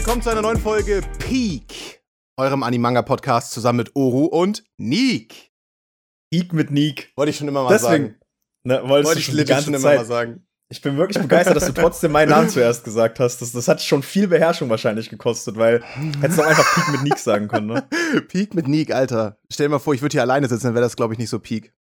willkommen zu einer neuen Folge Peak, eurem Animanga-Podcast zusammen mit Oru und Neek. Peak mit Neek. Wollte ich schon immer mal Deswegen, sagen. Ne, Wollte ich schon die ganze schon immer Zeit. mal sagen. Ich bin wirklich begeistert, dass du trotzdem meinen Namen zuerst gesagt hast. Das, das hat schon viel Beherrschung wahrscheinlich gekostet, weil hättest du auch einfach Peak mit Neek sagen können, ne? Peak mit Neek, Alter. Stell dir mal vor, ich würde hier alleine sitzen, dann wäre das, glaube ich, nicht so Peak.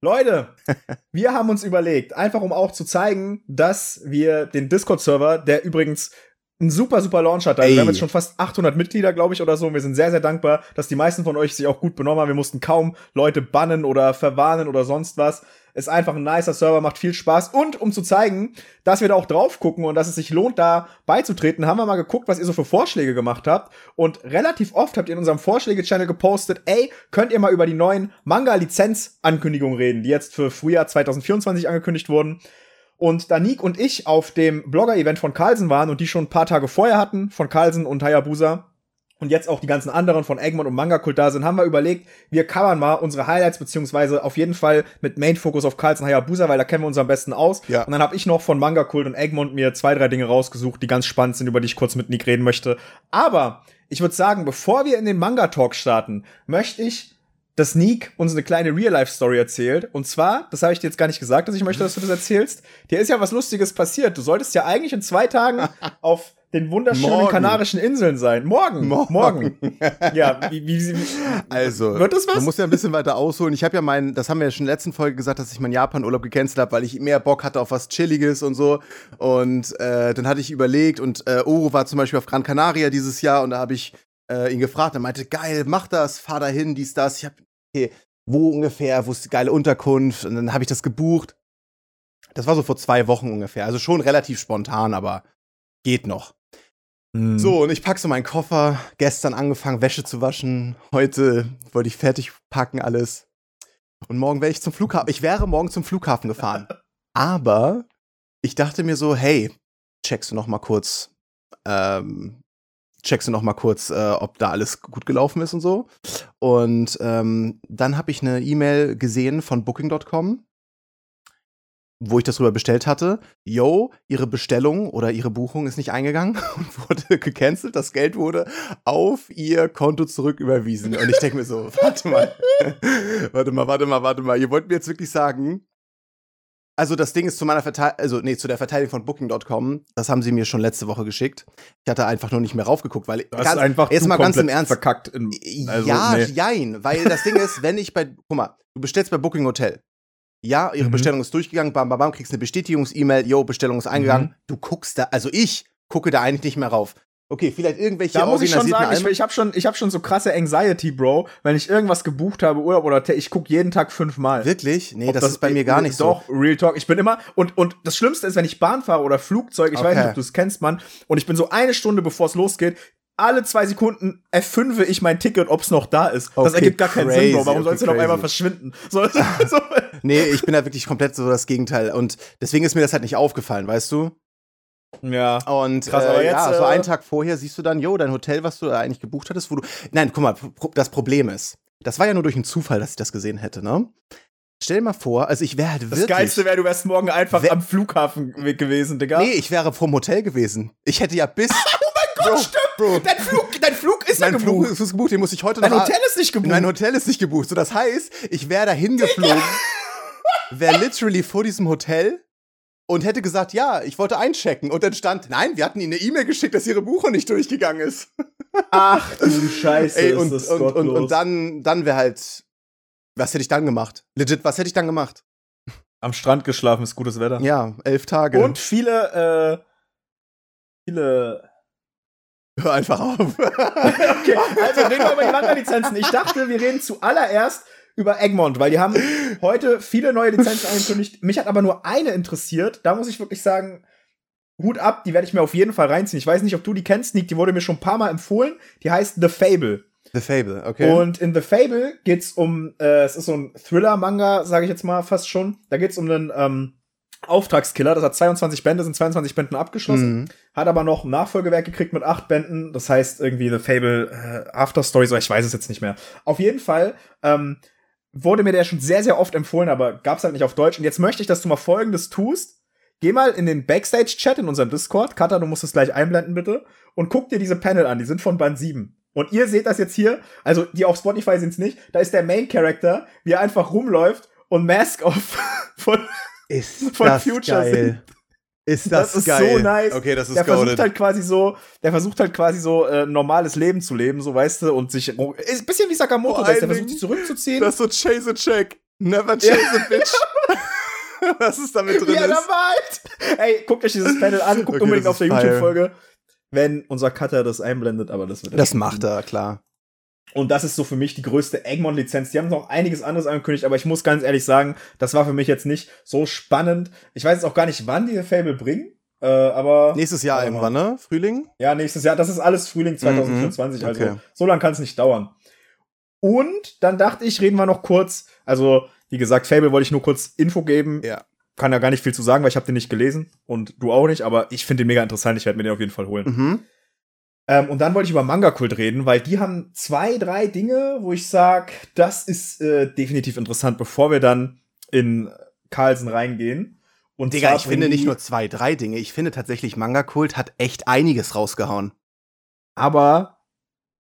Leute, wir haben uns überlegt, einfach um auch zu zeigen, dass wir den Discord-Server, der übrigens einen super, super Launch hat. Also Ey. wir haben jetzt schon fast 800 Mitglieder, glaube ich, oder so. Und wir sind sehr, sehr dankbar, dass die meisten von euch sich auch gut benommen haben. Wir mussten kaum Leute bannen oder verwarnen oder sonst was. Ist einfach ein nicer Server, macht viel Spaß. Und um zu zeigen, dass wir da auch drauf gucken und dass es sich lohnt, da beizutreten, haben wir mal geguckt, was ihr so für Vorschläge gemacht habt. Und relativ oft habt ihr in unserem Vorschläge-Channel gepostet, ey, könnt ihr mal über die neuen Manga-Lizenz-Ankündigungen reden, die jetzt für Frühjahr 2024 angekündigt wurden. Und da Nick und ich auf dem Blogger-Event von Carlsen waren und die schon ein paar Tage vorher hatten, von Carlsen und Hayabusa, und jetzt auch die ganzen anderen von Egmont und Manga Kult da sind, haben wir überlegt, wir covern mal unsere Highlights, beziehungsweise auf jeden Fall mit Main-Fokus auf Carlsen Hayabusa, weil da kennen wir uns am besten aus. Ja. Und dann habe ich noch von Manga Kult und Egmont mir zwei, drei Dinge rausgesucht, die ganz spannend sind, über die ich kurz mit Nick reden möchte. Aber ich würde sagen, bevor wir in den Manga-Talk starten, möchte ich dass Neek uns eine kleine Real-Life-Story erzählt. Und zwar, das habe ich dir jetzt gar nicht gesagt, dass ich möchte, dass du das erzählst. Dir ist ja was Lustiges passiert. Du solltest ja eigentlich in zwei Tagen auf den wunderschönen Morgen. Kanarischen Inseln sein. Morgen. Morgen. Morgen. ja, wie, wie, wie, Also, Wird das was? man muss ja ein bisschen weiter ausholen. Ich habe ja meinen, das haben wir ja schon in der letzten Folge gesagt, dass ich meinen Japan-Urlaub gecancelt habe, weil ich mehr Bock hatte auf was Chilliges und so. Und äh, dann hatte ich überlegt und äh, Oro war zum Beispiel auf Gran Canaria dieses Jahr und da habe ich äh, ihn gefragt. Er meinte, geil, mach das, fahr dahin, dies, das. Ich habe, okay, wo ungefähr, wo ist die geile Unterkunft? Und dann habe ich das gebucht. Das war so vor zwei Wochen ungefähr. Also schon relativ spontan, aber geht noch. Hm. So, und ich packe so meinen Koffer. Gestern angefangen, Wäsche zu waschen. Heute wollte ich fertig packen, alles. Und morgen wäre ich zum Flughafen. Ich wäre morgen zum Flughafen gefahren. Aber ich dachte mir so, hey, checkst du noch mal kurz, ähm, checkst du noch mal kurz, äh, ob da alles gut gelaufen ist und so. Und ähm, dann habe ich eine E-Mail gesehen von Booking.com, wo ich das rüber bestellt hatte. Yo, ihre Bestellung oder ihre Buchung ist nicht eingegangen und wurde gecancelt. Das Geld wurde auf ihr Konto zurück überwiesen. Und ich denke mir so, warte mal, warte mal, warte mal, warte mal. Ihr wollt mir jetzt wirklich sagen, also das Ding ist zu meiner Verteidigung, also nee, zu der Verteidigung von Booking.com, das haben sie mir schon letzte Woche geschickt. Ich hatte einfach nur nicht mehr raufgeguckt, weil Du hast einfach jetzt mal ganz im Ernst. verkackt. In, also, ja, nee. jein, weil das Ding ist, wenn ich bei, guck mal, du bestellst bei Booking Hotel. Ja, ihre Mhm. Bestellung ist durchgegangen, bam, bam, bam, kriegst eine Bestätigungs-E-Mail, yo, Bestellung ist eingegangen. Mhm. Du guckst da, also ich gucke da eigentlich nicht mehr rauf. Okay, vielleicht irgendwelche Da muss ich schon sagen, ich, ich habe schon, ich hab schon so krasse Anxiety, Bro, wenn ich irgendwas gebucht habe, Urlaub oder ich guck jeden Tag fünfmal. Wirklich? Nee, Ob das, ist bei mir gar nicht Doch, Real Talk. Ich bin immer, und, und das Schlimmste ist, wenn ich Bahn fahre oder Flugzeug, ich weiß Okay. nicht, ob du es kennst, Mann, und ich bin so eine Stunde, bevor es losgeht, alle zwei Sekunden F5 ich mein Ticket, ob es noch da ist. das Okay, ergibt gar keinen Sinn, Bro. Warum soll es denn auf okay, einmal verschwinden? So, so, so. so. Nee, ich bin da wirklich komplett so das Gegenteil. Und deswegen ist mir das halt nicht aufgefallen, weißt du? Ja. Und Krass, äh, aber jetzt, ja, so äh, einen Tag vorher siehst du dann, yo, dein Hotel, was du eigentlich gebucht hattest, wo du. Nein, guck mal, das Problem ist, das war ja nur durch einen Zufall, dass ich das gesehen hätte, ne? Stell dir mal vor, also ich wäre halt Das wirklich. Geilste wäre, du wärst morgen einfach Wer- am Flughafen gewesen, Digga. Nee, ich wäre vom Hotel gewesen. Ich hätte ja bis. oh mein Gott, Bro, stimmt! Bro. Dein Flug, dein Flug ist ja mein Flug gebucht. ist gebucht, den muss ich heute Dein noch. Hotel ist nicht gebucht. Mein Hotel ist nicht gebucht. So, das heißt, ich wäre dahin geflogen, wäre literally vor diesem Hotel und hätte gesagt, ja, ich wollte einchecken. Und dann stand, nein, wir hatten ihnen eine E-Mail geschickt, dass ihre Buchung nicht durchgegangen ist. Ach du Scheiße, Ey, ist und, das und, und, gottlos. und dann, dann wäre halt, was hätte ich dann gemacht? Legit, was hätte ich dann gemacht? Am Strand geschlafen, ist gutes Wetter. Ja, elf Tage. Und viele, äh, viele. Hör einfach auf. Okay, also reden wir über die Manga-Lizenzen. Ich dachte, wir reden zuallererst über Egmont, weil die haben heute viele neue Lizenzen angekündigt. Mich hat aber nur eine interessiert. Da muss ich wirklich sagen, Hut ab, die werde ich mir auf jeden Fall reinziehen. Ich weiß nicht, ob du die kennst, Nick, die wurde mir schon ein paar Mal empfohlen. Die heißt The Fable. The Fable, okay. Und in The Fable geht's um, äh, es ist so ein Thriller-Manga, sage ich jetzt mal fast schon. Da geht's um einen ähm, Auftragskiller. Das hat 22 Bände, sind 22 Bänden abgeschlossen. Mhm. Hat aber noch ein Nachfolgewerk gekriegt mit acht Bänden. Das heißt irgendwie The Fable äh, After Story, so ich weiß es jetzt nicht mehr. Auf jeden Fall ähm, wurde mir der schon sehr, sehr oft empfohlen, aber gab's halt nicht auf Deutsch. Und jetzt möchte ich, dass du mal Folgendes tust. geh mal in den Backstage-Chat in unserem Discord. Kata, du musst es gleich einblenden, bitte. Und guck dir diese Panel an. Die sind von Band 7. Und ihr seht das jetzt hier. Also, die auf Spotify sind's nicht. Da ist der Main-Character, wie er einfach rumläuft und Mask Off von, Ist von das Future geil. singt. Ist das, Das ist geil. so nice. Okay, das ist der versucht halt quasi so, der versucht halt quasi so äh, ein normales Leben zu leben, so weißt du, und sich ist ein bisschen wie Sakamoto, Vor der, versucht sich zurückzuziehen. Das ist so chase a check. Never chase a bitch. Was ist damit drin ja, ist. halt. Ey, guckt euch dieses Panel an, guckt Okay, unbedingt auf der ist fire. YouTube-Folge, wenn unser Cutter das einblendet, aber das wird er Das macht er, klar. Und das ist so für mich die größte Egmont-Lizenz. Die haben noch einiges anderes angekündigt, aber ich muss ganz ehrlich sagen, das war für mich jetzt nicht so spannend. Ich weiß jetzt auch gar nicht, wann die Fable bringen, äh, aber Nächstes Jahr Ja, irgendwann, ne? Frühling? ja, nächstes Jahr. Das ist alles Frühling 2024, Mhm, also okay. so lange kann es nicht dauern. Und dann dachte ich, reden wir noch kurz. Also, wie gesagt, Fable wollte ich nur kurz Info geben. Ja. Kann ja gar nicht viel zu sagen, weil ich habe den nicht gelesen und du auch nicht, aber ich finde den mega interessant. Ich werde mir den auf jeden Fall holen. Mhm. Ähm, und dann wollte ich über Manga-Kult reden, weil die haben zwei, drei Dinge, wo ich sag, das ist äh, definitiv interessant, bevor wir dann in Carlsen reingehen. Und Digga, ich finde nicht nur zwei, drei Dinge. Ich finde tatsächlich, Manga-Kult hat echt einiges rausgehauen. aber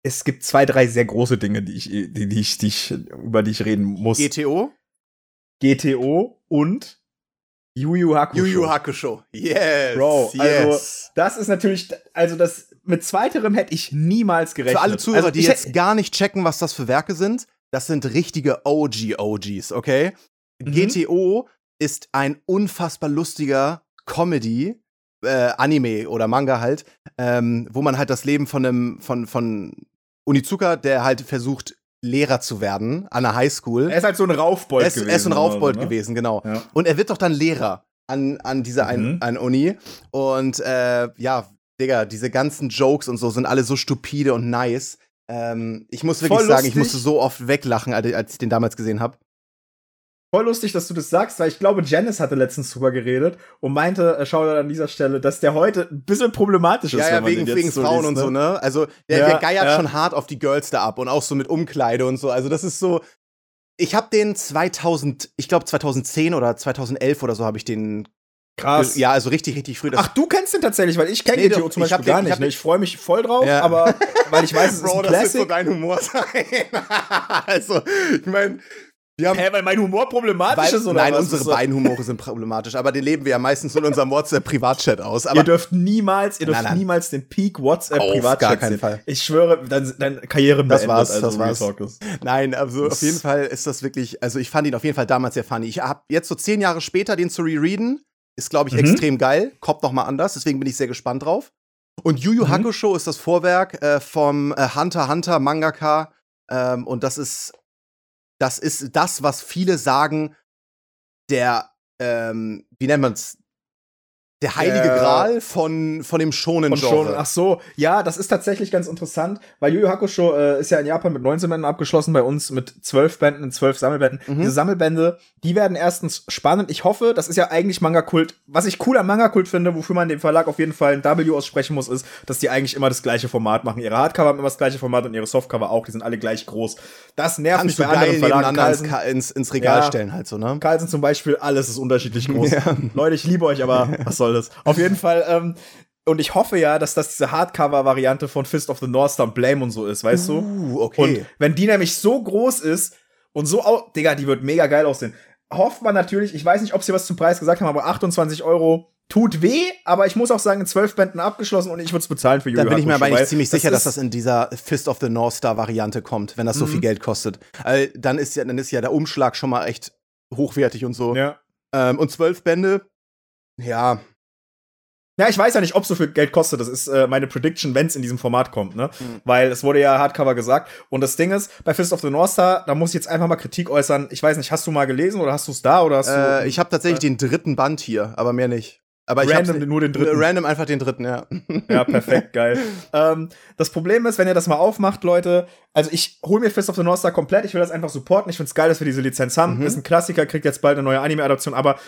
es gibt zwei, drei sehr große Dinge, die ich, die, die ich, die ich, über die ich reden muss. GTO? GTO und Yu Yu Hakusho. Yu Yu Hakusho. Yes. Bro, also yes. das ist natürlich, also das mit zweiterem hätte ich niemals gerechnet. Für alle Zuhörer, also die jetzt gar nicht checken, was das für Werke sind, das sind richtige OG-OGs, okay? Mhm. GTO ist ein unfassbar lustiger Comedy, äh, Anime oder Manga halt, ähm, wo man halt das Leben von einem, von, von Unizuka, der halt versucht, Lehrer zu werden an einer Highschool. er ist halt so ein Raufbold Er ist, gewesen. er ist ein oder Raufbold so, ne? gewesen, genau. Ja. Und er wird doch dann Lehrer an, an dieser Mhm. ein Uni. Und äh, ja, Digga, diese ganzen Jokes und so sind alle so stupide und nice. Ähm, ich muss wirklich sagen, ich musste so oft weglachen, als ich den damals gesehen habe. Voll lustig, dass du das sagst, weil ich glaube, Janice hatte letztens drüber geredet und meinte, äh, schau an dieser Stelle, dass der heute ein bisschen problematisch ist. Ja, ja, wegen, wegen so Frauen liest, und so, ne? Also, der, Ja, der geiert ja. schon hart auf die Girls da ab und auch so mit Umkleide und so. Also, das ist so. Ich habe den 2000, ich glaube 2010 oder 2011 oder so habe ich den. Krass. Ja, also richtig, richtig früh. Ach, du kennst den tatsächlich, weil ich kenne Nee, doch, zum ich Beispiel gar den- ich nicht. Ne? den- Ich freue mich voll drauf, Ja. aber weil ich weiß, es ist Bro, ein das wird so Classic. dein Humor sein. also, ich meine, wir haben Hä, weil mein Humor problematisch Weil, ist oder nein, was? unsere Ist so- beiden Humore sind problematisch, aber den leben wir ja meistens in unserem WhatsApp-Privatchat aus. Ihr dürft niemals, ihr dürft Nein, nein. niemals den Peak WhatsApp Auf Privatchat gar keinen sehen. Fall. Ich schwöre, dann, dann Karriere Das beendet, war's, also das war's. Ist. nein, also Das- auf jeden Fall ist das wirklich, also ich fand ihn auf jeden Fall damals sehr funny. Ich habe jetzt so zehn Jahre später den zu rereaden, ist glaube ich Mhm. extrem geil, kommt noch mal anders, deswegen bin ich sehr gespannt drauf. Und Yu Yu Mhm. Hakusho ist das Vorwerk äh, vom äh, Hunter Hunter Mangaka ähm, und das ist das ist das, was viele sagen, der ähm, wie nennt man's? Der heilige Der- Gral von, von dem schonen Und schon, Genre. ach so, ja, das ist tatsächlich ganz interessant, weil Yu Yu Hakusho äh, ist ja in Japan mit 19 Bänden abgeschlossen, bei uns mit 12 Bänden in 12 Sammelbänden. Mhm. Diese Sammelbände, die werden erstens spannend. Ich hoffe, das ist ja eigentlich Manga-Kult. Was ich cool am Manga-Kult finde, wofür man dem Verlag auf jeden Fall ein W aussprechen muss, ist, dass die eigentlich immer das gleiche Format machen. Ihre Hardcover haben immer das gleiche Format und ihre Softcover auch, die sind alle gleich groß. Das nervt Kannst mich bei anderen Verlagen. Carlsen- ins, ins Regal Ja. stellen halt so, ne? Carlsen zum Beispiel, alles ist unterschiedlich groß. Ja. Leute, ich liebe euch, aber was soll das? Auf jeden Fall, ähm, und ich hoffe ja, dass das diese Hardcover-Variante von Fist of the North Star und Blame und so ist, weißt du? Uh, okay. Und wenn die nämlich so groß ist und so, au Digga, die wird mega geil aussehen. Hofft man natürlich, ich weiß nicht, ob sie was zum Preis gesagt haben, aber 28 Euro tut weh, aber ich muss auch sagen, in 12 Bänden abgeschlossen und ich würde es bezahlen für Yu Da Yu bin ich mir aber nicht ziemlich sicher, dass das in dieser Fist of the North Star Variante kommt, wenn das so Mhm. viel Geld kostet. Also, dann ist ja, dann ist ja der Umschlag schon mal echt hochwertig und so. Ja. Ähm, und zwölf Bände, ja, Ja, ich weiß ja nicht, ob so viel Geld kostet. Das ist äh, meine Prediction, wenn es in diesem Format kommt, ne? Mhm. Weil es wurde ja Hardcover gesagt. Und das Ding ist, bei Fist of the North Star, da muss ich jetzt einfach mal Kritik äußern. Ich weiß nicht, hast du mal gelesen oder hast du es da oder hast äh, du ich habe tatsächlich den dritten Band hier, aber mehr nicht. Aber ich random nur den dritten? Random einfach den dritten, ja. Ja, perfekt, geil. ähm, das Problem ist, wenn ihr das mal aufmacht, Leute, also ich hole mir Fist of the North Star komplett, ich will das einfach supporten, ich find's geil, dass wir diese Lizenz haben. Mhm. Ist ein Klassiker, kriegt jetzt bald eine neue Anime-Adaption, aber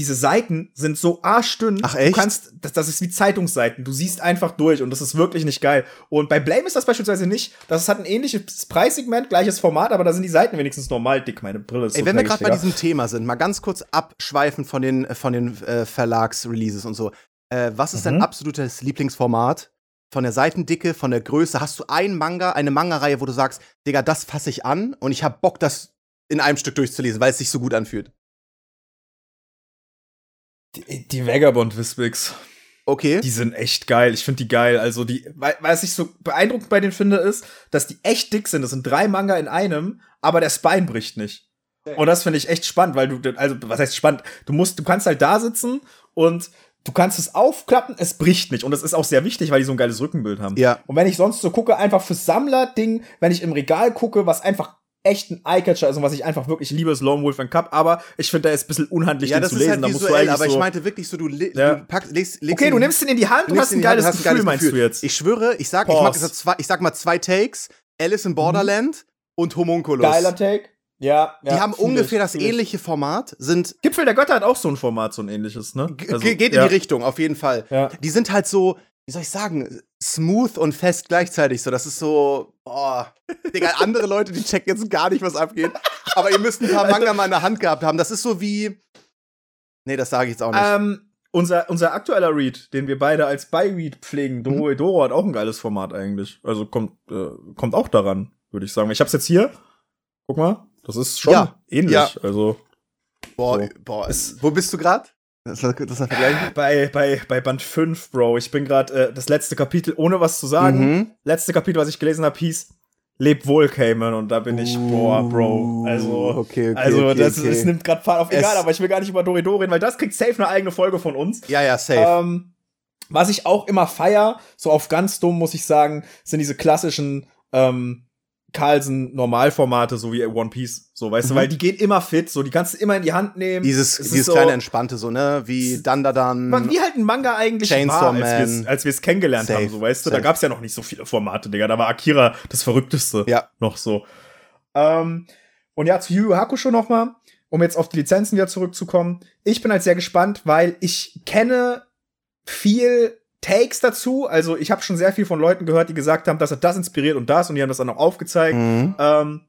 diese Seiten sind so arschdünn. Ach, echt? Du kannst, das, das ist wie Zeitungsseiten. Du siehst einfach durch und das ist wirklich nicht geil. Und bei Blame ist das beispielsweise nicht. Das hat ein ähnliches Preissegment, gleiches Format, aber da sind die Seiten wenigstens normal dick. Meine Brille ist Ey, so wenn wir gerade bei diesem Thema sind, mal ganz kurz abschweifen von den, von den äh, Verlagsreleases und so. Äh, was ist dein Mhm. absolutes Lieblingsformat? Von der Seitendicke, von der Größe? Hast du ein Manga, eine Manga-Reihe, wo du sagst, Digga, das fasse ich an und ich hab Bock, das in einem Stück durchzulesen, weil es sich so gut anfühlt? Die, die Vagabond Wisbigs. Okay. Die sind echt geil. Ich finde die geil. Also die, was ich so beeindruckend bei denen finde, ist, dass die echt dick sind. Das sind drei Manga in einem, aber der Spine bricht nicht. Und das finde ich echt spannend, weil du, also was heißt spannend? Du musst, du kannst halt da sitzen und du kannst es aufklappen, es bricht nicht. Und das ist auch sehr wichtig, weil die so ein geiles Rückenbild haben. Ja. Und wenn ich sonst so gucke, einfach fürs Sammler-Ding, wenn ich im Regal gucke, was einfach echt ein Eyecatcher ist und was ich einfach wirklich liebe, ist Lone Wolf and Cup, aber ich finde, der ist ein bisschen unhandlich, Ja, den das zu ist lesen. halt da musst du aber ich so meinte wirklich so, du, Ja. du packst, legst, legst Okay, ihn- du nimmst den in die Hand und hast ihn ein Hand, geiles hast Gefühl, meinst du jetzt? Ich schwöre, ich sag, ich, Pause. mag so zwei, ich sag mal zwei Takes, Alice in Borderland und Homunculus. Geiler Take. Ja, Die haben ungefähr das ähnliche Format, sind Gipfel der Götter hat auch so ein Format, so ein ähnliches, ne? Ge- geht in ja. die Richtung, auf jeden Fall. Ja. Die sind halt so, wie soll ich sagen, smooth und fest gleichzeitig. So, das ist so, oh, Digga, andere Leute, die checken jetzt gar nicht, was abgeht. Aber ihr müsst ein paar Manga mal in der Hand gehabt haben. Das ist so wie. Nee, das sage ich jetzt auch nicht. Ähm, unser, unser aktueller Read, den wir beide als By-Read pflegen, Doro Mhm. Doro hat auch ein geiles Format eigentlich. Also kommt, äh, kommt auch daran, würde ich sagen. Ich hab's jetzt hier. Guck mal, das ist schon Ja, ähnlich. ja. Also boah, so. boah. Es- wo bist du gerade? Das, das ist ein Vergleich. bei, bei, bei Band 5, Bro, ich bin gerade äh, das letzte Kapitel, ohne was zu sagen. Mhm. Letzte Kapitel, was ich gelesen habe, hieß Leb wohl, Cayman. Und da bin ich, boah, Bro. Also, Okay, okay, also okay, das, okay. das nimmt gerade Fahrt auf. Egal, Es- aber ich will gar nicht über Doridor reden, weil das kriegt safe eine eigene Folge von uns. Ja, ja, safe. Ähm, was ich auch immer feier, so auf ganz dumm muss ich sagen, sind diese klassischen ähm, Carlsen Normalformate, so wie One Piece, so weißt du, Mhm. weil die gehen immer fit, so die kannst du immer in die Hand nehmen. dieses dieses so- kleine Entspannte, so, ne? Wie Dandadan. wie halt ein Manga eigentlich Chainsaw war, Man. als wir es kennengelernt Safe, haben, so weißt du, da safe. gab's ja noch nicht so viele Formate, Digga, da war Akira das verrückteste Ja. noch so. Ähm, und ja, zu Yu Yu Hakusho noch mal, um jetzt auf die Lizenzen wieder zurückzukommen. Ich bin halt sehr gespannt, weil ich kenne viel Takes dazu. Also ich habe schon sehr viel von Leuten gehört, die gesagt haben, das hat das inspiriert und das und die haben das dann auch aufgezeigt. Mhm. Ähm,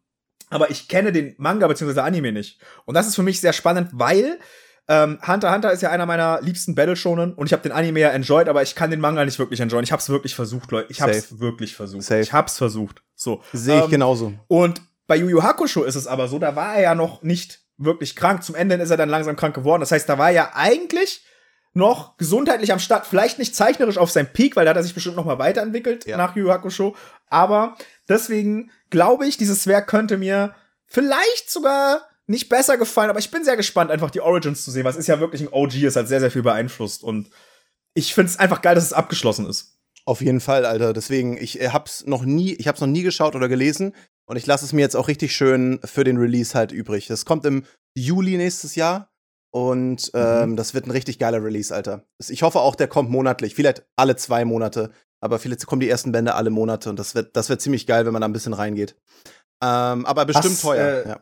aber ich kenne den Manga bzw. Anime nicht. Und das ist für mich sehr spannend, weil ähm, Hunter Hunter ist ja einer meiner liebsten Battle Shonen und ich habe den Anime ja enjoyed, aber ich kann den Manga nicht wirklich enjoyen. Ich habe es wirklich versucht, Leute. Ich habe es wirklich versucht. Safe. Ich habe es versucht. So. Sehe ich Ähm, genauso. Und bei Yu Yu Hakusho ist es aber so, da war er ja noch nicht wirklich krank. Zum Ende ist er dann langsam krank geworden. Das heißt, da war er ja eigentlich noch gesundheitlich am Start. Vielleicht nicht zeichnerisch auf seinem Peak, weil da hat er sich bestimmt noch mal weiterentwickelt Ja. nach Yu Hakusho. Aber deswegen glaube ich, dieses Werk könnte mir vielleicht sogar nicht besser gefallen. Aber ich bin sehr gespannt, einfach die Origins zu sehen. Was ist ja wirklich ein OG, es hat sehr, sehr viel beeinflusst. Und ich finde es einfach geil, dass es abgeschlossen ist. Auf jeden Fall, Alter. Deswegen, ich äh, hab's noch nie, ich hab's noch nie geschaut oder gelesen und ich lasse es mir jetzt auch richtig schön für den Release halt übrig. Das kommt im Juli nächstes Jahr und ähm, das wird ein richtig geiler Release, Alter. Ich hoffe auch, der kommt monatlich, vielleicht alle zwei Monate, aber vielleicht kommen die ersten Bände alle Monate und das wird, das wird ziemlich geil, wenn man da ein bisschen reingeht. Ähm, aber bestimmt Hast, teuer. äh, ja.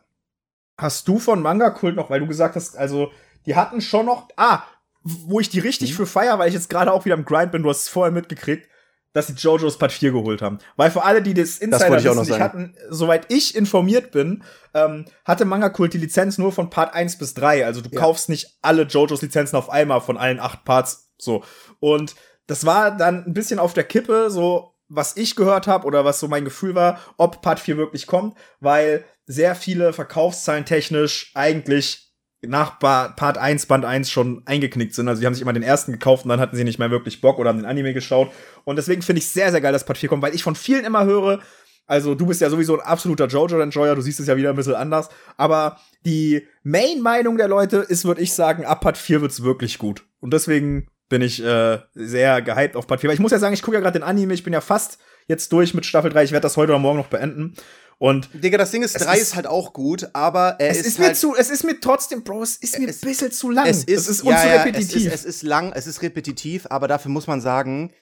Hast du von Manga Kult noch, weil du gesagt hast, also die hatten schon noch, ah, wo ich die richtig Mhm. für feier, weil ich jetzt gerade auch wieder im Grind bin, du hast es vorher mitgekriegt, dass die JoJo's Part 4 geholt haben. Weil für alle, die das Insider auch wissen, nicht hatten, soweit ich informiert bin, ähm, hatte Manga Kult die Lizenz nur von Part 1 bis 3. Also du Ja. kaufst nicht alle JoJo's Lizenzen auf einmal von allen acht Parts so. Und das war dann ein bisschen auf der Kippe, so was ich gehört habe oder was so mein Gefühl war, ob Part 4 wirklich kommt, weil sehr viele Verkaufszahlen technisch eigentlich nach Part 1, Band 1 schon eingeknickt sind. Also die haben sich immer den ersten gekauft und dann hatten sie nicht mehr wirklich Bock oder haben den Anime geschaut. Und deswegen finde ich sehr, sehr geil, dass Part 4 kommt, weil ich von vielen immer höre, also du bist ja sowieso ein absoluter Jojo-Enjoyer, du siehst es ja wieder ein bisschen anders. Aber die Main-Meinung der Leute ist, würde ich sagen, ab Part 4 wird's wirklich gut. Und deswegen bin ich äh, sehr gehypt auf Part 4. Weil ich muss ja sagen, ich gucke ja gerade den Anime, ich bin ja fast jetzt durch mit Staffel 3. Ich werde das heute oder morgen noch beenden. Und Digga, das Ding ist, Es 3 ist- ist, halt auch gut, aber er es ist, ist, halt mir zu, es ist mir trotzdem, Bro, es ist mir Es- ein bisschen zu lang. Es ist, es ist ja, ja, repetitiv. Es ist, es ist lang, es ist repetitiv, aber dafür muss man sagen,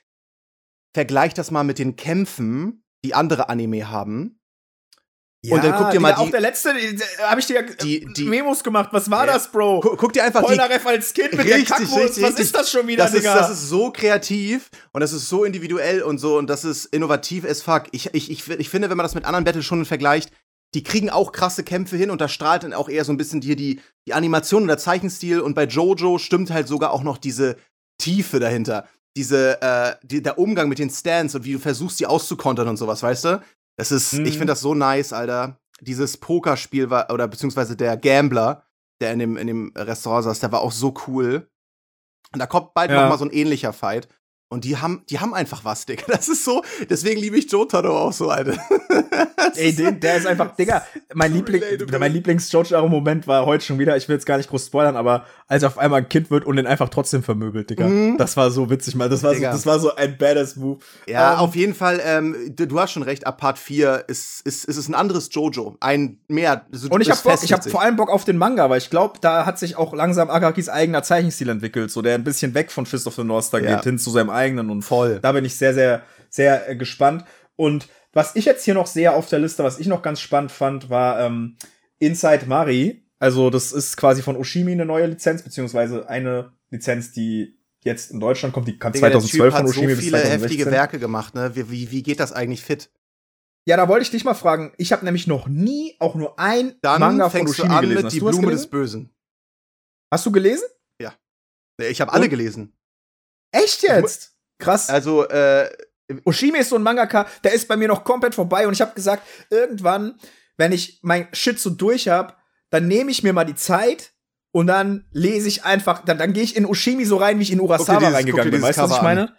vergleich das mal mit den Kämpfen, die andere Anime haben. Ja, und dann guck dir mal die, auch der letzte, habe ich dir die, die, Memos gemacht. Was war ja. das, Bro? Guck, guck dir einfach Polnareff als Kind mit richtig, der Kackwurst. Was ist das schon wieder, das Digga? Ist, das ist so kreativ und das ist so individuell und so und das ist innovativ as fuck. Ich, ich, ich, ich finde, wenn man das mit anderen Battle schon vergleicht, die kriegen auch krasse Kämpfe hin und da strahlt dann auch eher so ein bisschen hier die, die Animation und der Zeichenstil und bei Jojo stimmt halt sogar auch noch diese Tiefe dahinter. Diese, äh, die, der Umgang mit den Stands und wie du versuchst, die auszukontern und sowas, weißt du? Das ist, mhm. ich finde das so nice, Alter. Dieses Pokerspiel war, oder beziehungsweise der Gambler, der in dem, in dem Restaurant saß, der war auch so cool. Und da kommt bald ja. noch mal so ein ähnlicher Fight. Und die haben, die haben einfach was, Digga. Das ist so, deswegen liebe ich Jotaro auch so, Alter. Ey, den, der ist einfach, Digga, mein, Liebling, mein Lieblings-Jotaro-Moment war heute schon wieder, ich will jetzt gar nicht groß spoilern, aber als er auf einmal ein Kind wird und den einfach trotzdem vermöbelt, Digga. Mhm. Das war so witzig, mal. Das war so, das war so ein badass Move. Ja, ähm, auf jeden Fall, ähm, du, hast schon recht, ab Part 4 ist, ist, ist es ein anderes Jojo. Ein mehr. So, und ich hab Bock, ich hab vor allem Bock auf den Manga, weil ich glaube, da hat sich auch langsam Akakis eigener Zeichenstil entwickelt, so der ein bisschen weg von Fist of the North Star ja. geht, hin zu seinem eigenen und voll. Da bin ich sehr, sehr, sehr äh, gespannt. Und was ich jetzt hier noch sehe auf der Liste, was ich noch ganz spannend fand, war ähm, Inside Mari. Also, das ist quasi von Oshimi eine neue Lizenz, beziehungsweise eine Lizenz, die jetzt in Deutschland kommt. Die kam Digga, 2012 von Oshimi so viele bis 2016. heftige Werke gemacht, ne? Wie, wie, wie geht das eigentlich fit? Ja, da wollte ich dich mal fragen. Ich habe nämlich noch nie auch nur ein Dann Manga von Oshimi du an gelesen. Mit die Blume des Bösen. Hast du gelesen? Ja. Ich habe alle gelesen. Echt jetzt? Krass. Also, äh, Oshimi ist so ein Mangaka, der ist bei mir noch komplett vorbei und ich habe gesagt, irgendwann, wenn ich mein Shit so durch hab, dann nehme ich mir mal die Zeit und dann lese ich einfach, dann, dann gehe ich in Oshimi so rein, wie ich in Urasawa dieses, reingegangen bin. Weißt du, was ich meine?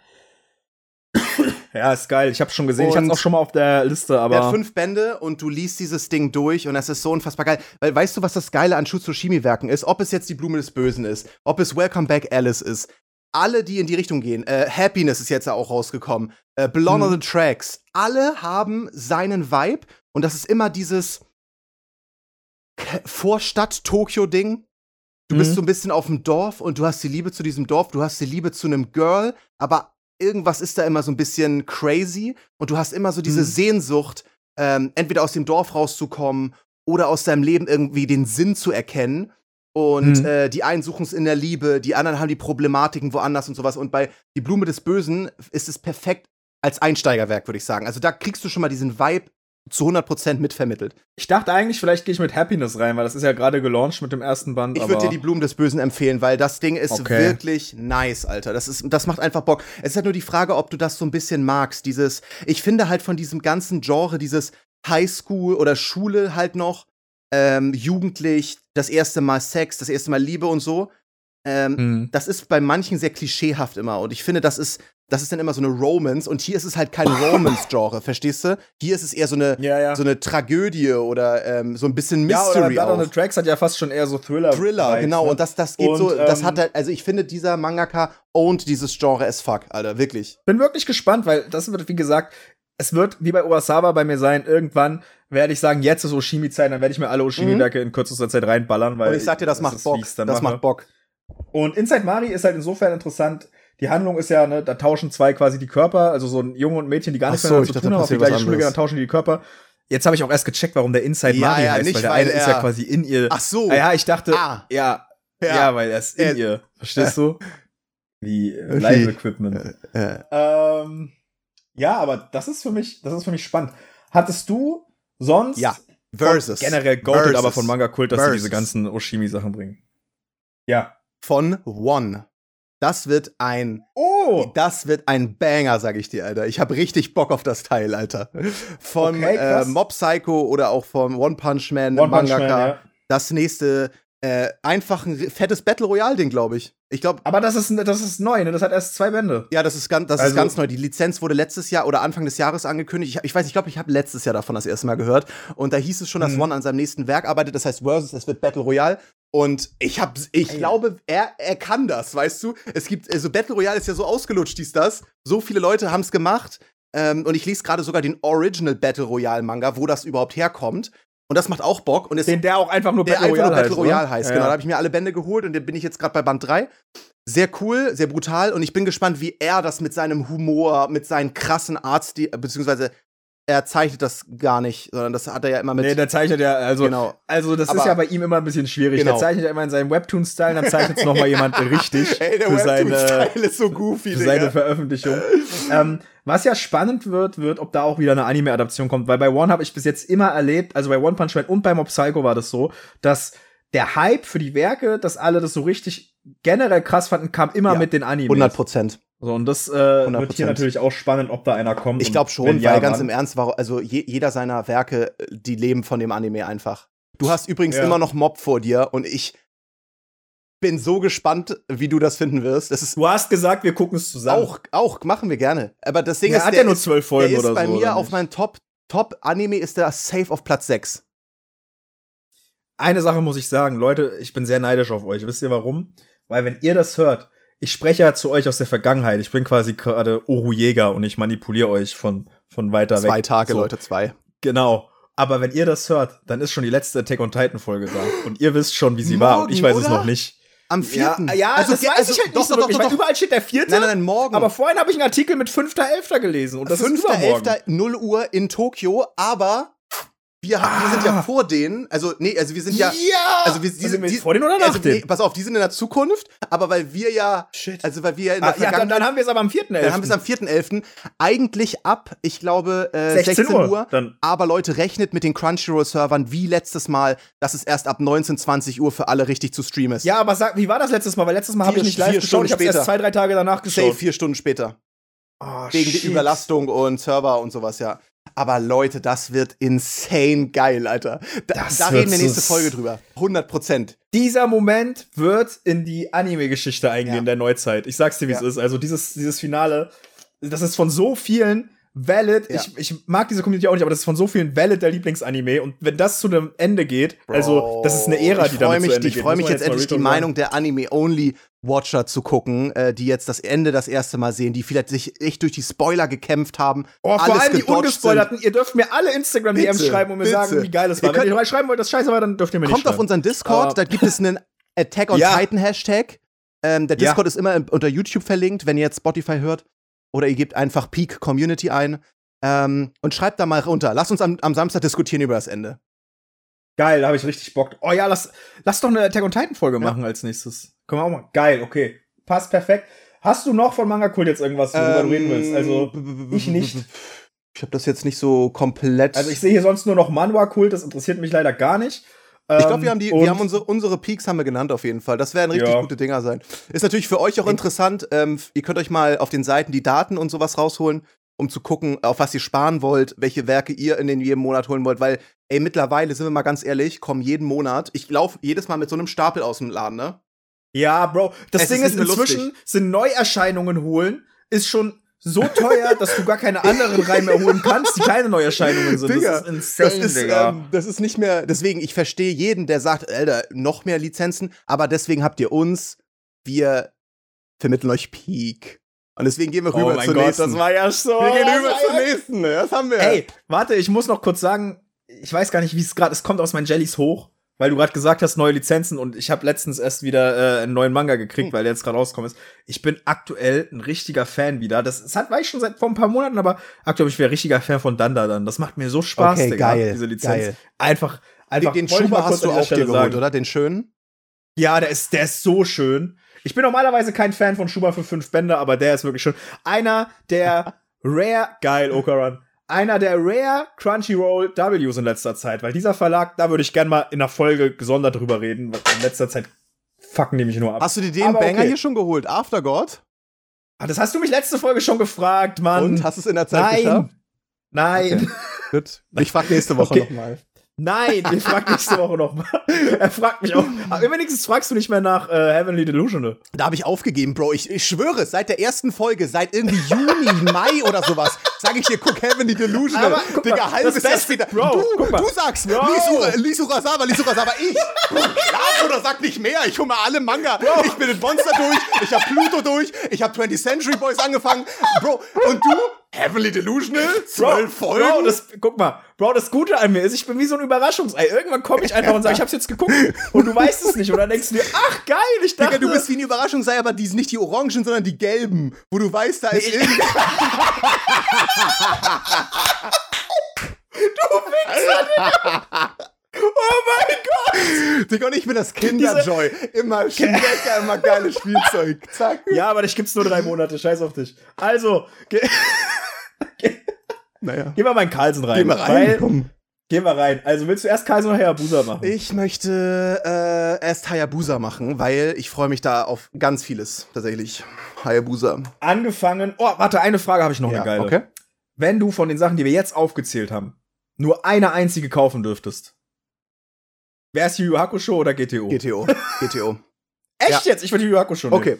ja, ist geil. Ich hab's schon gesehen. Und ich hab's auch schon mal auf der Liste, aber. Der hat fünf Bände und du liest dieses Ding durch und das ist so unfassbar geil. Weil weißt du, was das Geile an Shutsushimi-Werken ist? Ob es jetzt die Blume des Bösen ist, ob es Welcome Back Alice ist, alle, die in die Richtung gehen, äh, Happiness ist jetzt auch rausgekommen, äh, Belong mhm. on the Tracks, alle haben seinen Vibe und das ist immer dieses Vorstadt-Tokio-Ding. Du mhm. bist so ein bisschen auf dem Dorf und du hast die Liebe zu diesem Dorf, du hast die Liebe zu einem Girl, aber irgendwas ist da immer so ein bisschen crazy und du hast immer so diese mhm. Sehnsucht, ähm, entweder aus dem Dorf rauszukommen oder aus deinem Leben irgendwie den Sinn zu erkennen. Und mhm. äh, die einen suchen es in der Liebe, die anderen haben die Problematiken woanders und sowas. Und bei Die Blume des Bösen ist es perfekt als Einsteigerwerk, würde ich sagen. Also da kriegst du schon mal diesen Vibe zu 100% mitvermittelt. Ich dachte eigentlich, vielleicht gehe ich mit Happiness rein, weil das ist ja gerade gelauncht mit dem ersten Band. Ich würde dir die Blumen des Bösen empfehlen, weil das Ding ist okay. wirklich nice, Alter. Das, ist, das macht einfach Bock. Es ist halt nur die Frage, ob du das so ein bisschen magst. Dieses, ich finde halt von diesem ganzen Genre, dieses Highschool oder Schule halt noch, ähm, jugendlich, das erste Mal Sex, das erste Mal Liebe und so. Ähm, mhm. Das ist bei manchen sehr klischeehaft immer. Und ich finde, das ist, das ist dann immer so eine Romance. Und hier ist es halt kein Romance-Genre, verstehst du? Hier ist es eher so eine, ja, ja. So eine Tragödie oder ähm, so ein bisschen Mystery. Ja, oder the Tracks hat ja fast schon eher so Thriller. Thriller, genau. Ne? Und das, das geht und, so, das ähm, hat halt, also ich finde, dieser Mangaka ownt dieses Genre as fuck, Alter, wirklich. Bin wirklich gespannt, weil das wird, wie gesagt, es wird wie bei Urasawa bei mir sein, irgendwann werde ich sagen, jetzt ist Oshimi-Zeit, dann werde ich mir alle Oshimi-Werke mhm. in kürzester Zeit reinballern, weil. Und ich sag dir, das macht das Bock. Das mache. macht Bock. Und Inside Mari ist halt insofern interessant. Die Handlung ist ja, ne, da tauschen zwei quasi die Körper, also so ein Junge und ein Mädchen, die gar nichts so, miteinander zu tun haben, auf die gleiche Schule gehen, dann tauschen die die Körper. Jetzt habe ich auch erst gecheckt, warum der Inside ja, Mari ja, heißt, nicht, weil der eine ist ja quasi in ihr. Ach so. Ah, ja, ich dachte, ah. ja, ja, ja, weil er ist in äh, ihr. Verstehst du? Wie äh, Live-Equipment. Äh, ähm, ja, aber das ist für mich, das ist für mich spannend. Hattest du sonst ja. Versus. generell goated, aber von Manga Kult, dass Versus. sie diese ganzen Oshimi Sachen bringen? Ja. Von One. Das wird ein Oh, das wird ein Banger, sag ich dir, Alter. Ich habe richtig Bock auf das Teil, Alter. Von okay, äh, Mob Psycho oder auch vom One Punch Man One Mangaka. Punch Man, ja. Das nächste äh, einfach ein fettes Battle Royale Ding, glaube ich. Ich glaube. Aber das ist das ist neu, ne? Das hat erst zwei Bände. Ja, das ist ganz das also, ist ganz neu. Die Lizenz wurde letztes Jahr oder Anfang des Jahres angekündigt. Ich, ich weiß, ich glaube, ich habe letztes Jahr davon das erste Mal gehört und da hieß es schon, dass mhm. One an seinem nächsten Werk arbeitet. Das heißt Versus, es wird Battle Royale. Und ich hab, ich Ey. glaube, er, er kann das, weißt du? Es gibt, also Battle Royale ist ja so ausgelutscht, dies, das. So viele Leute haben es gemacht. Ähm, und ich lese gerade sogar den Original Battle Royale Manga, wo das überhaupt herkommt. Und das macht auch Bock. Und es, Den der auch einfach nur Battle Royale, Battle Royale heißt. Ja. Genau, da habe ich mir alle Bände geholt und dann bin ich jetzt gerade bei Band 3. Sehr cool, sehr brutal und ich bin gespannt, wie er das mit seinem Humor, mit seinen krassen Artstil, beziehungsweise er zeichnet das gar nicht, sondern das hat er ja immer mit. Nee, der zeichnet ja, also, genau. also das Aber- ist ja bei ihm immer ein bisschen schwierig. Genau. Der zeichnet ja immer in seinem Webtoon-Style, dann zeichnet es nochmal jemand richtig Ey, der seine, Webtoon-Style ist so goofy, für seine Digga. Veröffentlichung. ähm, was ja spannend wird, wird, ob da auch wieder eine Anime-Adaption kommt, weil bei One habe ich bis jetzt immer erlebt, also bei One Punch Man und bei Mob Psycho war das so, dass der Hype für die Werke, dass alle das so richtig generell krass fanden, kam immer Ja, mit den Animes. 100 Prozent. So, und das äh, wird 100%. hier natürlich auch spannend, ob da einer kommt. Ich glaube schon, wenn ja, weil ganz im Ernst, war, also je, jeder seiner Werke, äh, die leben von dem Anime einfach. Du hast übrigens Ja. immer noch Mob vor dir und ich bin so gespannt, wie du das finden wirst. Das ist Du hast gesagt, wir gucken es zusammen. auch, auch, machen wir gerne. Aber das Ding Der ist, hat der ja nur zwölf Folgen oder bei so. mir oder auf meinem Top, Top Anime ist der safe auf Platz 6. Eine Sache muss ich sagen, Leute, ich bin sehr neidisch auf euch. Wisst ihr warum? Weil wenn ihr das hört, ich spreche ja zu euch aus der Vergangenheit. Ich bin quasi gerade Oru Jäger und ich manipuliere euch von, von weiter weg. Zwei Tage, So, Leute, zwei. Genau. Aber wenn ihr das hört, dann ist schon die letzte Attack on Titan Folge da. Und ihr wisst schon, wie sie war. Und ich weiß Morgen, es oder? noch nicht. Am vierten. Ja, ja also, das weiß also, ich halt doch, nicht so doch, wirklich, doch, doch. überall steht der vierte. Nein, nein, nein, morgen. Aber vorhin habe ich einen Artikel mit 5.11. gelesen und das ist übermorgen. 5.11. 0 Uhr in Tokio, aber wir, haben, wir sind ja Ah. vor denen, also nee, also wir sind ja, ja! also wir, die, sind wir die, vor denen oder nach also, nee, denen? pass auf, die sind in der Zukunft, aber weil wir ja, Shit. also weil wir ja in Ah, der ja, dann, dann haben wir es aber am 4.11. dann haben wir es am 4.11. eigentlich ab, ich glaube, äh, 16 Uhr. Dann. Aber Leute, rechnet mit den Crunchyroll-Servern wie letztes Mal, dass es erst ab 19, 20 Uhr für alle richtig zu streamen ist. Ja, aber sag, wie war das letztes Mal? Weil letztes Mal habe ich nicht live geschaut, Stunden ich habe erst zwei, drei Tage danach Safe geschaut. vier Stunden später. Oh, Wegen shit. der Überlastung und Server und sowas, ja. Aber Leute, das wird insane geil, Alter. Da, Das da reden wir nächste so- Folge drüber. 100 Prozent. Dieser Moment wird in die Anime-Geschichte eingehen Ja. der Neuzeit. Ich sag's dir, wie es Ja. ist. Also dieses, dieses Finale, das ist von so vielen valid. Ja. Ich, ich mag diese Community auch nicht, aber das ist von so vielen valid der Lieblingsanime. Und wenn das zu einem Ende geht, also das ist eine Ära, die damit mich, zu Ende Ich freue mich man jetzt endlich die Meinung der Anime-Only-Watcher zu gucken, äh, die jetzt das Ende das erste Mal sehen, die vielleicht sich echt durch die Spoiler gekämpft haben. Oh, vor allem die ungespoilerten. Ihr dürft mir alle Instagram-DMs schreiben und mir bitte. sagen, wie geil es war. Ihr Wenn ihr schreiben wollt, das scheiße war, dann dürft ihr mir nicht Kommt auf schreiben. unseren Discord, Aber- da gibt es einen Attack on Ja. Titan Hashtag. Ähm, der Ja. Discord ist immer unter YouTube verlinkt, wenn ihr jetzt Spotify hört. Oder ihr gebt einfach Peak Community ein. Ähm, und schreibt da mal runter. Lasst uns am, am Samstag diskutieren über das Ende. Geil, da habe ich richtig Bock. Oh ja, lass, lass doch eine Attack on Titan Folge Ja. machen als nächstes. Können wir auch mal. Geil, okay. Passt perfekt. Hast du noch von Manga Kult jetzt irgendwas, worüber du reden willst? Also, ich nicht. Ich habe das jetzt nicht so komplett. also ich sehe hier sonst nur noch Manhwa Kult, das interessiert mich leider gar nicht. Ich glaube, Ähm, wir haben die, wir haben unsere, unsere Peaks haben wir genannt auf jeden Fall. Das werden richtig Ja. gute Dinger sein. Ist natürlich für euch auch interessant. Ähm, ihr könnt euch mal auf den Seiten die Daten und sowas rausholen, um zu gucken, auf was ihr sparen wollt, welche Werke ihr in den jedem Monat holen wollt. Weil, ey, mittlerweile sind wir mal ganz ehrlich, kommen jeden Monat. Ich laufe jedes Mal mit so einem Stapel aus dem Laden, ne? Ja, Bro. Das Es Ding ist ist, inzwischen lustig. sind Neuerscheinungen holen, ist schon so teuer, dass du gar keine anderen Reihen mehr holen kannst, die keine Neuerscheinungen sind. Digga, das ist insane, Das ist, Digga. ähm, das ist nicht mehr. Deswegen, ich verstehe jeden, der sagt, Alter, noch mehr Lizenzen. Aber deswegen habt ihr uns. Wir vermitteln euch Peak. Und deswegen gehen wir rüber oh mein zur Gott, nächsten. das war ja so. wir gehen rüber zur ja- nächsten. Das haben wir. Ey, warte, ich muss noch kurz sagen, ich weiß gar nicht, wie es gerade, es kommt aus meinen Jellies hoch, weil du gerade gesagt hast, neue Lizenzen und ich habe letztens erst wieder äh, einen neuen Manga gekriegt, Hm. weil der jetzt gerade rausgekommen ist. Ich bin aktuell ein richtiger Fan wieder. Das, das hat, war ich schon seit vor ein paar Monaten, aber aktuell bin ich wieder richtiger Fan von Danda dann. Das macht mir so Spaß, Okay, Digga, geil, diese Lizenz. geil. Einfach, einfach. den mal Schuber hast du auch dir geholt, sagen. oder? Den schönen? Ja, der ist, der ist so schön. Ich bin normalerweise kein Fan von Schuber für fünf Bänder, aber der ist wirklich schön. Einer der Rare, geil, Okaran. Einer der Rare Crunchyroll Ws in letzter Zeit, weil dieser Verlag, da würde ich gern mal in einer Folge gesondert drüber reden, weil in letzter Zeit fucken die mich nur ab. Hast du dir den Aber Banger okay. hier schon geholt? Aftergod? Ah, das hast du mich letzte Folge schon gefragt, Mann. Und hast du es in der Zeit Nein. geschafft? Nein. Gut. Ich frag nächste Woche Okay. nochmal. Nein, ich frag nächste Woche noch mal. Er fragt mich auch. Aber wenigstens fragst du nicht mehr nach äh, Heavenly Delusional. Da habe ich aufgegeben, Bro. Ich, ich schwöre, seit der ersten Folge, seit irgendwie Juni, Mai oder sowas, sage ich dir, guck Heavenly Delusional. Aber guck mal, Digga, halbes das Jahr später. Bro, du, du sagst, Bro. Lisu, Lisu Rasawa, Lisu Rasawa, ich. Schlaf oder sag nicht mehr. Ich hole mal alle Manga. Ich bin in Monster durch, ich habe Pluto durch, ich habe 20th Century Boys angefangen. Bro, und du? Heavenly Delusional? Zwölf Folgen? Bro, das, guck mal, Bro, das Gute an mir ist, ich bin wie so ein Überraschungsei. Irgendwann komme ich einfach und sage, ich hab's jetzt geguckt und du weißt es nicht. Und dann denkst du dir, ach geil, ich dachte. Digga, du bist wie eine Überraschung, sei aber die sind nicht die orangen, sondern die gelben, wo du weißt, da ist Nee. irgendwie. Wichser! oh mein Gott! Digga, und ich bin das Kinderjoy. Immer Schnecker, immer geiles Spielzeug. Zack. Ja, aber dich gibt's nur drei Monate. Scheiß auf dich. Also, ge Naja. geh mal in Carlsen rein. Geh mal rein, Weil, komm. Geh mal rein. Also, willst du erst Carlsen oder Hayabusa machen? Ich möchte äh, erst Hayabusa machen, weil ich freue mich da auf ganz vieles, tatsächlich. Hayabusa. Angefangen. Oh, warte, eine Frage habe ich noch, eine geile. okay. Wenn du von den Sachen, die wir jetzt aufgezählt haben, nur eine einzige kaufen dürftest, wär's Yu Yu Hakusho oder GTO? GTO. GTO. Echt jetzt? Ich würde Yu Yu Hakusho nehmen. Okay.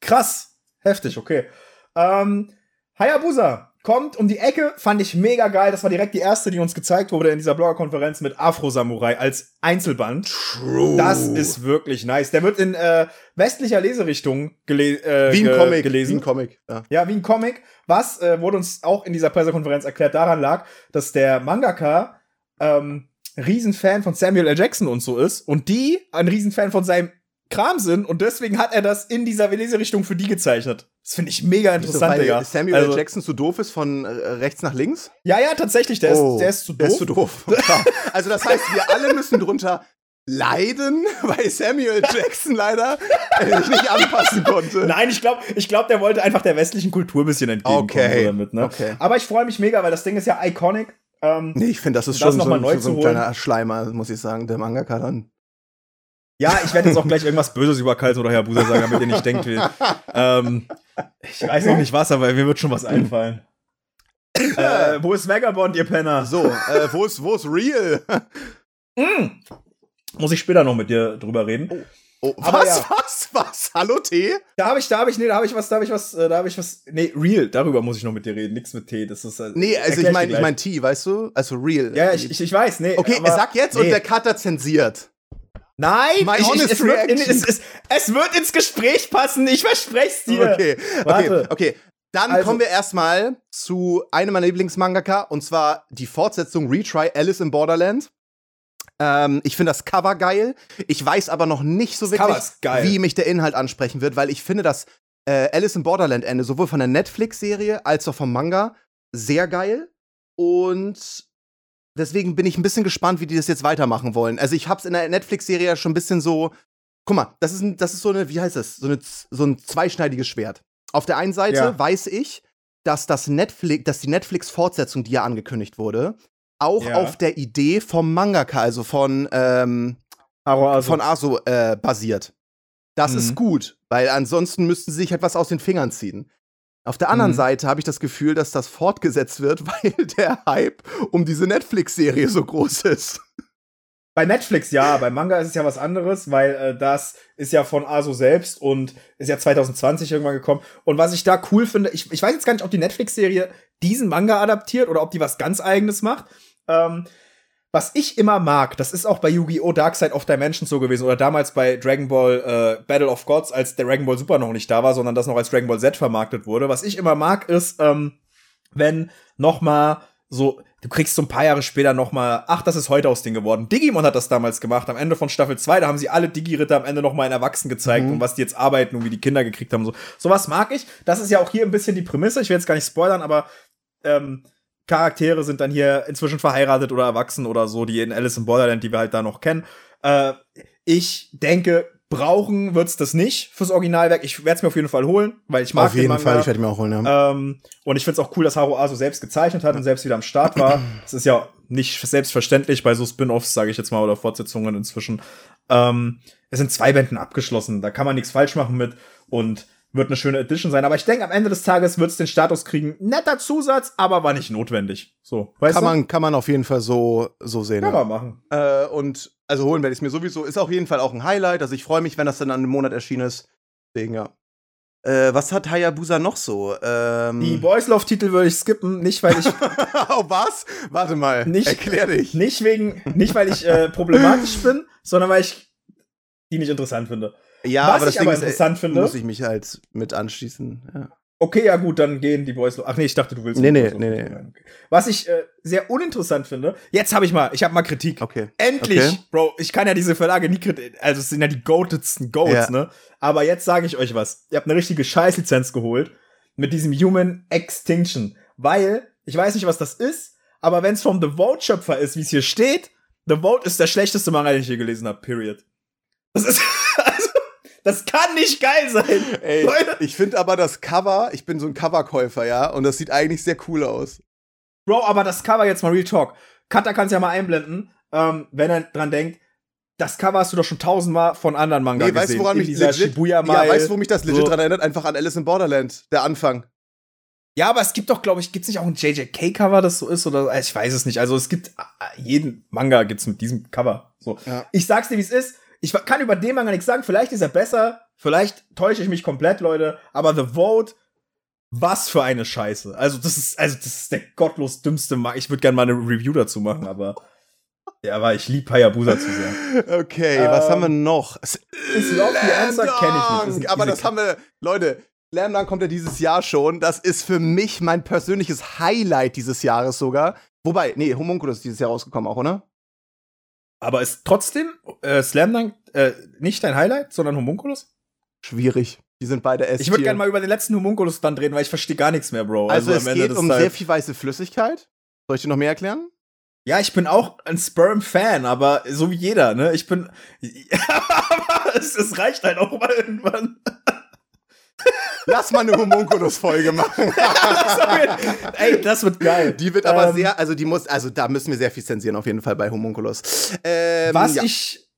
Krass. Heftig, okay. Ähm, Hayabusa kommt um die Ecke, fand ich mega geil. Das war direkt die erste, die uns gezeigt wurde in dieser Bloggerkonferenz mit Afro Samurai als Einzelband. True. Das ist wirklich nice. Der wird in äh, westlicher Leserichtung gele äh, wie ein Comic. gelesen. Wie ein Comic. Ja. Ja, wie ein Comic. Was äh, wurde uns auch in dieser Pressekonferenz erklärt, daran lag, dass der Mangaka ähm, Riesenfan von Samuel L. Jackson und so ist und die ein Riesenfan von seinem Kram sind und deswegen hat er das in dieser Leserichtung für die gezeichnet. Das finde ich mega interessant, weil Digga. Samuel Also-. Jackson zu doof ist von äh, rechts nach links? Ja, ja, tatsächlich, der, Oh, ist, der ist zu Der doof. ist zu doof. Also das heißt, wir alle müssen drunter leiden, weil Samuel Jackson leider äh, sich nicht anpassen konnte. Nein, ich glaube, ich glaub, der wollte einfach der westlichen Kultur ein bisschen entgegenkommen Okay, so damit, ne? okay. Aber ich freue mich mega, weil das Ding ist ja iconic. Ähm, Nee, ich finde, das ist Das schon so, so ein kleiner Schleimer, muss ich sagen, der Mangaka dann. Ja, ich werde jetzt auch gleich irgendwas Böses über Kals oder Hayabusa sagen, damit ihr nicht denkt, wie. Ähm, ich weiß noch nicht was, aber mir wird schon was einfallen. äh, wo ist Vagabond, ihr Penner? So, äh, wo ist, wo ist Real? Mm. Muss ich später noch mit dir drüber reden. Oh, Aber was, ja. was, was? Hallo, T? Da habe ich, da habe ich, nee, da habe ich was, da habe ich was, äh, da habe ich was. Nee, Real, darüber muss ich noch mit dir reden. Nix mit T. Das ist. Äh, Nee, also ich meine, ich meine T, weißt du? Also Real. Ja, ich, ich, ich weiß, nee. Okay, aber- sag jetzt und nee. der Cutter zensiert. Nein, My ich, es, wird in, es, es, es wird ins Gespräch passen, ich versprech's dir. Okay, okay, Warte. okay. Dann Also- kommen wir erstmal zu einem meiner Lieblingsmangaka und zwar die Fortsetzung Retry Alice in Borderland. Ähm, ich finde das Cover geil. Ich weiß aber noch nicht so Das wirklich, wie mich der Inhalt ansprechen wird, weil ich finde das äh, Alice in Borderland Ende sowohl von der Netflix-Serie als auch vom Manga sehr geil. Und deswegen bin ich ein bisschen gespannt, wie die das jetzt weitermachen wollen. Also ich hab's in der Netflix-Serie ja schon ein bisschen so. Guck mal, das ist, ein, das ist so eine, wie heißt das? So, eine, so ein zweischneidiges Schwert. Auf der einen Seite Ja. weiß ich, dass das Netflix, dass die Netflix-Fortsetzung, die ja angekündigt wurde, auch Ja. auf der Idee vom Mangaka, also von, ähm, also, von Aso äh, basiert. Das Mhm. ist gut, weil ansonsten müssten sie sich etwas aus den Fingern ziehen. Auf der anderen Mhm. Seite habe ich das Gefühl, dass das fortgesetzt wird, weil der Hype um diese Netflix-Serie so groß ist. Bei Netflix ja, bei Manga ist es ja was anderes, weil äh, das ist ja von Aso selbst und ist ja 2020 irgendwann gekommen. Und was ich da cool finde, ich, ich weiß jetzt gar nicht, ob die Netflix-Serie diesen Manga adaptiert oder ob die was ganz eigenes macht. Ähm, was ich immer mag, das ist auch bei Yu-Gi-Oh! Dark Side of Dimensions so gewesen oder damals bei Dragon Ball äh, Battle of Gods, als der Dragon Ball Super noch nicht da war, sondern das noch als Dragon Ball Z vermarktet wurde. Was ich immer mag, ist, ähm, wenn noch mal so, du kriegst so ein paar Jahre später noch mal, ach, das ist heute aus Ding geworden. Digimon hat das damals gemacht, am Ende von Staffel 2, da haben sie alle Digi-Ritter am Ende noch mal in Erwachsenen gezeigt Mhm. und was die jetzt arbeiten und wie die Kinder gekriegt haben. So. Sowas mag ich. Das ist ja auch hier ein bisschen die Prämisse. Ich will jetzt gar nicht spoilern, aber ähm, Charaktere sind dann hier inzwischen verheiratet oder erwachsen oder so, die in Alice in Borderland, die wir halt da noch kennen. Äh, ich denke, brauchen wird's das nicht fürs Originalwerk. Ich werde es mir auf jeden Fall holen, weil ich mag Auf den jeden Manga. Fall, ich werde mir auch holen, ja. Ähm, und ich finde es auch cool, dass Haru Aso selbst gezeichnet hat und selbst wieder am Start war. Das ist ja nicht selbstverständlich bei so Spin-offs, sage ich jetzt mal, oder Fortsetzungen inzwischen. Ähm, es sind zwei Bänden abgeschlossen, da kann man nichts falsch machen mit und wird eine schöne Edition sein. Aber ich denke, am Ende des Tages wird es den Status kriegen. Netter Zusatz, aber war nicht notwendig. So, weißt kann, du? man, kann man auf jeden Fall so, so sehen. Kann ja. man machen. Äh, und also holen werde ich es mir sowieso. Ist auf jeden Fall auch ein Highlight. Also ich freue mich, wenn das dann an einem Monat erschienen ist. Deswegen, ja. Äh, was hat Hayabusa noch so? Ähm, Die Boys Love Titel würde ich skippen, nicht weil ich oh, was? Warte mal. Nicht- Erklär dich. nicht wegen nicht weil ich äh, problematisch bin, sondern weil ich die nicht interessant finde. Ja, Was aber das ich Ding aber ist, äh, interessant finde- muss ich mich halt mit anschließen. Ja. Okay, ja gut, dann gehen die Boys. Ach nee, ich dachte, du willst. Nee, nee, nee, nee. okay. Was ich äh, sehr uninteressant finde. Jetzt habe ich mal, ich habe mal Kritik. Okay. Endlich, Okay. Bro. Ich kann ja diese Verlage nie kritisieren. Also es sind ja die goatetsten Goats, Ja. ne? Aber jetzt sage ich euch was. Ihr habt eine richtige Scheißlizenz geholt mit diesem Human Extinction, weil ich weiß nicht, was das ist. aber wenn es vom The Vote-Schöpfer ist, wie es hier steht, The Vote ist der schlechteste Manga, den ich je gelesen habe, period. Das ist, das kann nicht geil sein. Ey, ich finde aber das Cover, ich bin so ein Coverkäufer, ja, und das sieht eigentlich sehr cool aus. Bro, aber das Cover jetzt mal Real Talk. Kata kann es ja mal einblenden, ähm, wenn er dran denkt, das Cover hast du doch schon tausendmal von anderen Manga nee, gesehen. Weißt, woran mich legit, Shibuya ja, weißt du, wo mich das legit so. dran erinnert? Einfach an Alice in Borderland, der Anfang. Ja, aber es gibt doch, glaube ich, gibt es nicht auch ein JJK-Cover, das so ist? Oder ich weiß es nicht. Also es gibt äh, jeden Manga gibt's mit diesem Cover. So. Ja. Ich sag's dir, wie es ist. Ich kann über den Manga nichts sagen. Vielleicht ist er besser. Vielleicht täusche ich mich komplett, Leute. Aber The Vote, was für eine Scheiße. Also, das ist, also, das ist der gottlos dümmste Manga. Ich würde gerne mal eine Review dazu machen, aber. Ja, aber ich liebe Hayabusa zu sehr. Okay, ähm, was haben wir noch? Ist Love the Answer kenne ich nicht. aber das haben wir, Leute, Slam Dunk kommt ja dieses Jahr schon. Das ist für mich mein persönliches Highlight dieses Jahres sogar. Wobei, nee, Homunculus ist dieses Jahr rausgekommen auch, oder? Aber ist trotzdem äh, Slam Dunk äh, nicht dein Highlight, sondern Homunculus? Schwierig. Die sind beide S. Ich würde gerne mal über den letzten Homunculus dann reden, weil ich verstehe gar nichts mehr, Bro. Also, also es geht um sehr viel weiße Flüssigkeit. Soll ich dir noch mehr erklären? Ja, ich bin auch ein Sperm-Fan, aber so wie jeder, ne? Ich bin. aber es, es reicht halt auch mal irgendwann. Lass mal eine Homunculus-Folge machen. Ey, das wird geil. Die wird aber ähm, sehr, also die muss, also da müssen wir sehr viel zensieren auf jeden Fall bei Homunculus. Ähm, was ja. ich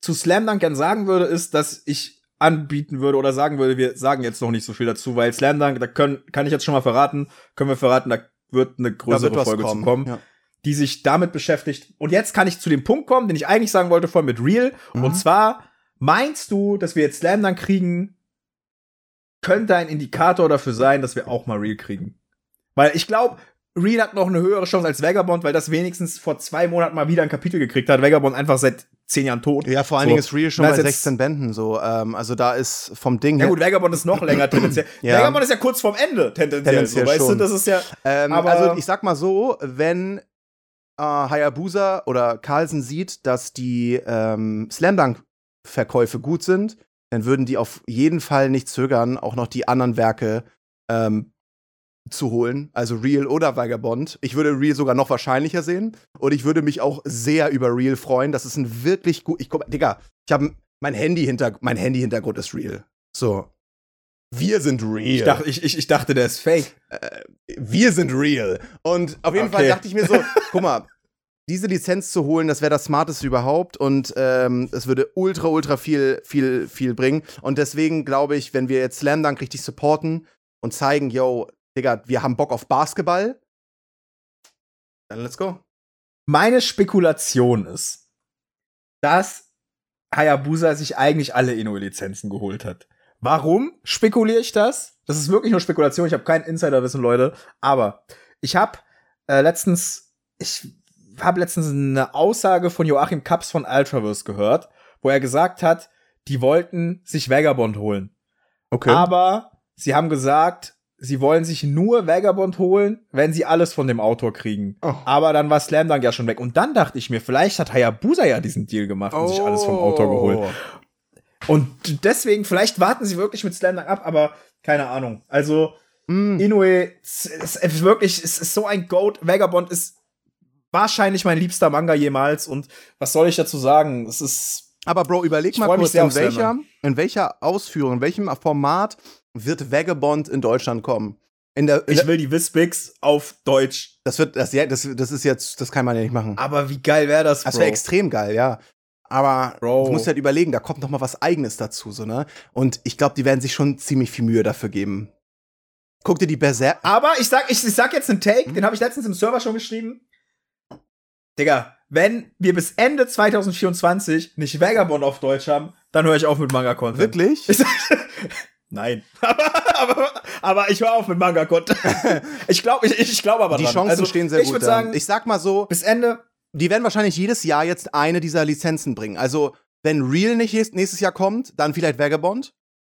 zu Slam Dunk gern sagen würde, ist, dass ich anbieten würde oder sagen würde, wir sagen jetzt noch nicht so viel dazu, weil Slam Dunk, da können, kann ich jetzt schon mal verraten, können wir verraten, da wird eine größere wird Folge kommen. zu kommen. Ja die sich damit beschäftigt. Und jetzt kann ich zu dem Punkt kommen, den ich eigentlich sagen wollte, vorhin mit Real. Mhm. Und zwar, meinst du, dass wir jetzt Slam dann kriegen, könnte ein Indikator dafür sein, dass wir auch mal Real kriegen. Weil ich glaube, Real hat noch eine höhere Chance als Vagabond, weil das wenigstens vor zwei Monaten mal wieder ein Kapitel gekriegt hat. Vagabond einfach seit zehn Jahren tot. Ja, vor allen Dingen ist Real schon bei 16 Bänden so. Ähm, also da ist vom Ding her. Ja gut, Vagabond ist noch länger tendenziell. ja. Vagabond ist ja kurz vorm Ende tendenziell. tendenziell so, weißt du, das ist ja. Ähm, aber also ich sag mal so, wenn äh, Hayabusa oder Carlsen sieht, dass die ähm, Slam Dunk Verkäufe gut sind, dann würden die auf jeden Fall nicht zögern, auch noch die anderen Werke ähm, zu holen, also Real oder Vagabond. Ich würde Real sogar noch wahrscheinlicher sehen und ich würde mich auch sehr über Real freuen. Das ist ein wirklich gut. Ich guck, Digga, ich habe mein Handy hinter mein Handy Hintergrund ist Real. So. Wir sind real. Ich dachte, ich, ich, ich dachte der ist fake. Äh, wir sind real. Und auf jeden okay. Fall dachte ich mir so, guck mal, diese Lizenz zu holen, das wäre das Smarteste überhaupt und ähm, es würde ultra, ultra viel, viel, viel bringen. Und deswegen glaube ich, wenn wir jetzt Slam Dunk richtig supporten und zeigen, yo, Digga, wir haben Bock auf Basketball, dann let's go. Meine Spekulation ist, dass Hayabusa sich eigentlich alle Inoue-Lizenzen geholt hat. Warum spekuliere ich das? Das ist wirklich nur Spekulation. Ich habe kein Insiderwissen, Leute. Aber ich habe äh, letztens, ich habe letztens eine Aussage von Joachim Kaps von Ultraverse gehört, wo er gesagt hat, die wollten sich Vagabond holen. Okay. Aber sie haben gesagt, sie wollen sich nur Vagabond holen, wenn sie alles von dem Autor kriegen. Oh. Aber dann war Slam Dunk ja schon weg. Und dann dachte ich mir, vielleicht hat Hayabusa ja diesen Deal gemacht und oh. sich alles vom Autor geholt. Und deswegen, vielleicht warten sie wirklich mit Slam Dunk ab, aber keine Ahnung. Also, mm. Inoue ist wirklich, es ist so ein Goat. Vagabond ist wahrscheinlich mein liebster Manga jemals. Und was soll ich dazu sagen? Es ist. Aber Bro, überleg mal kurz, in welcher, in welcher Ausführung, in welchem Format wird Vagabond in Deutschland kommen? In der, in ich will die Wispix auf Deutsch. Das wird, das, das, das ist jetzt, das kann man ja nicht machen. Aber wie geil wäre das, Bro? Das wäre extrem geil, ja. Aber Bro. du musst halt überlegen, da kommt noch mal was Eigenes dazu, so, ne? Und ich glaube, die werden sich schon ziemlich viel Mühe dafür geben. Guck dir die Berserk. Aber ich sag, ich, ich sag jetzt einen Take, hm? den habe ich letztens im Server schon geschrieben. Digga, wenn wir bis Ende 2024 nicht Vagabond auf Deutsch haben, dann höre ich auf mit Manga-Content. Wirklich? Nein. aber, aber, aber ich höre auf mit Manga-Content. ich glaube ich, ich glaub aber Die dran. Chancen also, stehen sehr ich gut. Ich würde sagen, ich sag mal so, bis Ende. Die werden wahrscheinlich jedes Jahr jetzt eine dieser Lizenzen bringen. Also, wenn Real nicht nächstes Jahr kommt, dann vielleicht Vagabond.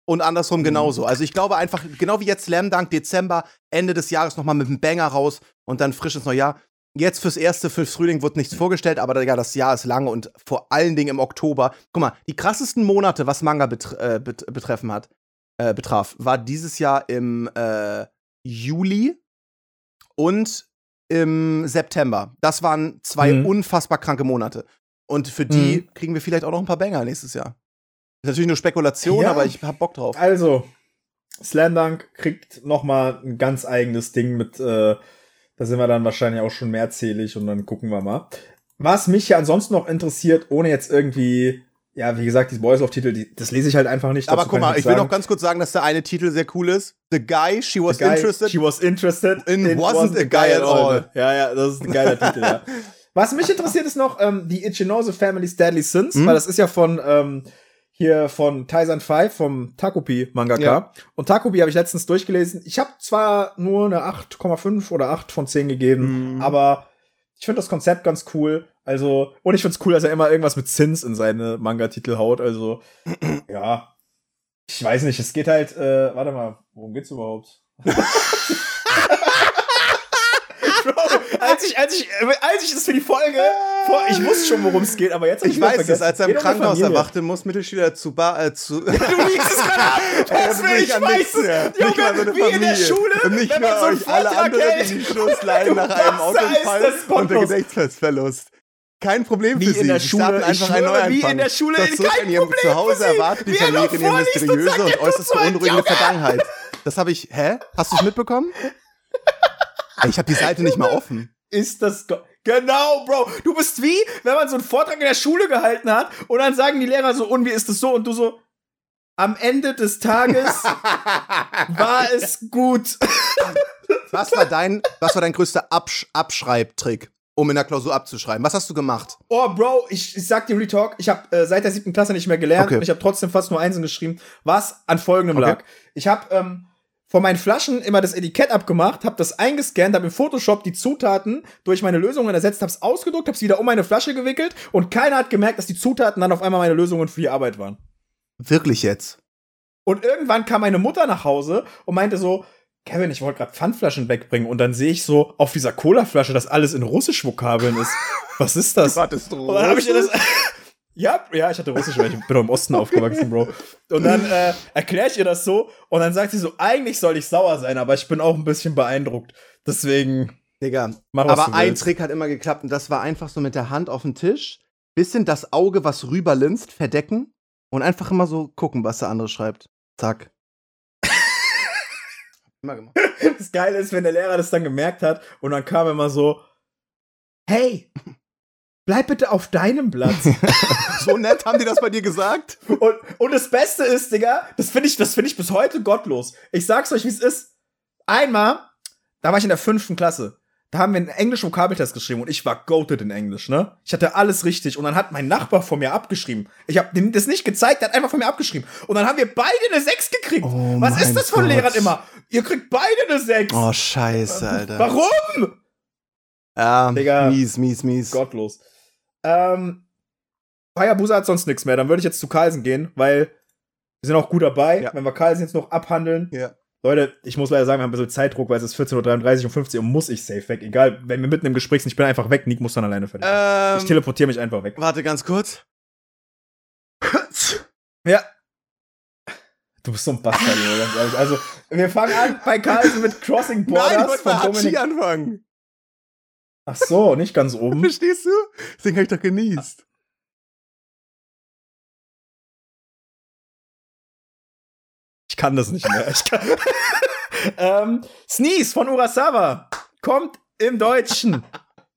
Und andersrum mhm. genauso. Also ich glaube einfach, genau wie jetzt Slam Dunk Dezember, Ende des Jahres nochmal mit einem Banger raus und dann frisches Neujahr. Jetzt fürs erste, fürs Frühling wird nichts vorgestellt, aber ja, das Jahr ist lang und vor allen Dingen im Oktober. Guck mal, die krassesten Monate, was Manga betre äh, bet betreffen hat, äh, betraf, war dieses Jahr im äh, Juli und im September. Das waren zwei Mhm. unfassbar kranke Monate. Und für die Mhm. kriegen wir vielleicht auch noch ein paar Banger nächstes Jahr. Ist natürlich nur Spekulation, Ja. aber ich hab Bock drauf. Also, Slam Dunk kriegt noch mal ein ganz eigenes Ding mit, äh, da sind wir dann wahrscheinlich auch schon mehrzählig und dann gucken wir mal. Was mich ja ansonsten noch interessiert, ohne jetzt irgendwie, ja, wie gesagt, die Boys of Titel, die, das lese ich halt einfach nicht. Aber guck mal, nichts ich will noch ganz kurz sagen, dass der eine Titel sehr cool ist. The Guy, She Was guy, Interested. She was interested in wasn't a guy at all. Ja, ja, das ist ein geiler Titel, ja. Was mich interessiert ist noch ähm, die Ichinose Family's Deadly Sins, Mhm. weil das ist ja von ähm, hier von Taizan 5 vom Takopi Mangaka. Ja. Und Takopi habe ich letztens durchgelesen. Ich habe zwar nur eine 8,5 oder 8 von 10 gegeben, Mhm. aber ich finde das Konzept ganz cool. Also, und ich finde es cool, dass er immer irgendwas mit Zins in seine Manga-Titel haut. Also, ja. Ich weiß nicht, es geht halt, äh, warte mal, worum geht's überhaupt? Als ich, als ich, als ich das für die Folge, vor, ich wusste schon, worum es geht, aber jetzt hab Ich wieder weiß es, als er im Krankenhaus Familie. erwachte, muss Mittelschüler zu Bar, äh, zu. Du liegst es gerade ab! Das will ich, weiß es! Junge, wie in der Schule, Und nicht wenn nur man so einen euch alle anderen hält. in die Schuss leiden nach einem Autounfall und der. Gedächtnisverlust. Kein Problem Wie für in Sie. der Sie Schule, ich einfach einen schwöre, Neuanfang. wie in der Schule, Das kein in ihrem Problem Zuhause erwartet die Familie in ihre und mysteriöse und er äußerst beunruhigende. Vergangenheit. Das habe ich. Hä? Hast du es mitbekommen? Ich habe die Seite nicht mal offen. Ist das Genau, Bro. Du bist wie, wenn man so einen Vortrag in der Schule gehalten hat und dann sagen die Lehrer so, und wie ist das so? Und du so, am Ende des Tages war es gut. Was war dein, was war dein größter Absch Abschreibtrick, um in der Klausur abzuschreiben? Was hast du gemacht? Oh, Bro, ich, ich sag dir Retalk, ich habe äh, seit der siebten Klasse nicht mehr gelernt. Okay. Ich habe trotzdem fast nur Einsen geschrieben, was an folgendem Okay. lag. Ich habe ähm, von meinen Flaschen immer das Etikett abgemacht, habe das eingescannt, habe im Photoshop die Zutaten durch meine Lösungen ersetzt, habe es ausgedruckt, habe es wieder um meine Flasche gewickelt und keiner hat gemerkt, dass die Zutaten dann auf einmal meine Lösungen für die Arbeit waren. Wirklich jetzt? Und irgendwann kam meine Mutter nach Hause und meinte so, Kevin, ich wollte gerade Pfandflaschen wegbringen und dann sehe ich so auf dieser Cola-Flasche, dass alles in russisch Vokabeln ist. Was ist das? Du? Und dann habe ich ihr das. Ja, ja, ich hatte Russisch, weil ich bin im Osten aufgewachsen, Bro. Und dann äh, erkläre ich ihr das so und dann sagt sie so, eigentlich soll ich sauer sein, aber ich bin auch ein bisschen beeindruckt. Deswegen Digga. mach was Aber ein. Trick hat immer geklappt und das war einfach so mit der Hand auf den Tisch, bisschen das Auge, was rüberlinst, verdecken und einfach immer so gucken, was der andere schreibt. Zack. immer gemacht. Das Geile ist, wenn der Lehrer das dann gemerkt hat und dann kam immer so, hey, bleib bitte auf deinem Platz. So nett haben die das bei dir gesagt? Und, und das Beste ist, Digga, das finde ich, das finde ich bis heute gottlos. Ich sag's euch, wie es ist. Einmal, da war ich in der fünften Klasse. Da haben wir einen englischen Vokabeltest geschrieben und ich war goated in Englisch, ne? Ich hatte alles richtig und dann hat mein Nachbar von mir abgeschrieben. Ich habe dem das nicht gezeigt, der hat einfach von mir abgeschrieben. Und dann haben wir beide eine 6 gekriegt. Oh Was ist das von Gott. Lehrern immer? Ihr kriegt beide eine 6. Oh, scheiße, Alter. Warum? Ja, Digga. mies, mies, mies. Gottlos. Ähm, Hayabusa hat sonst nichts mehr. Dann würde ich jetzt zu Carlsen gehen, weil wir sind auch gut dabei. Ja. Wenn wir Carlsen jetzt noch abhandeln. Ja. Leute, ich muss leider sagen, wir haben ein bisschen Zeitdruck, weil es ist 14.33 Uhr und 15 Uhr muss ich safe weg. Egal, wenn wir mitten im Gespräch sind, ich bin einfach weg. Nick muss dann alleine fertig. sein. ich Ähm, teleportiere mich einfach weg. warte ganz kurz. Ja. Du bist so ein Bastard, Junge, ganz ehrlich. Also, wir fangen an bei Carlsen mit Crossing Nein, ich Borders von Dominik. anfangen. Ach so, nicht ganz oben. Verstehst du? Deswegen habe ich doch genießt. Ich kann das nicht mehr. Ich kann ähm, Sneeze von Urasawa kommt im Deutschen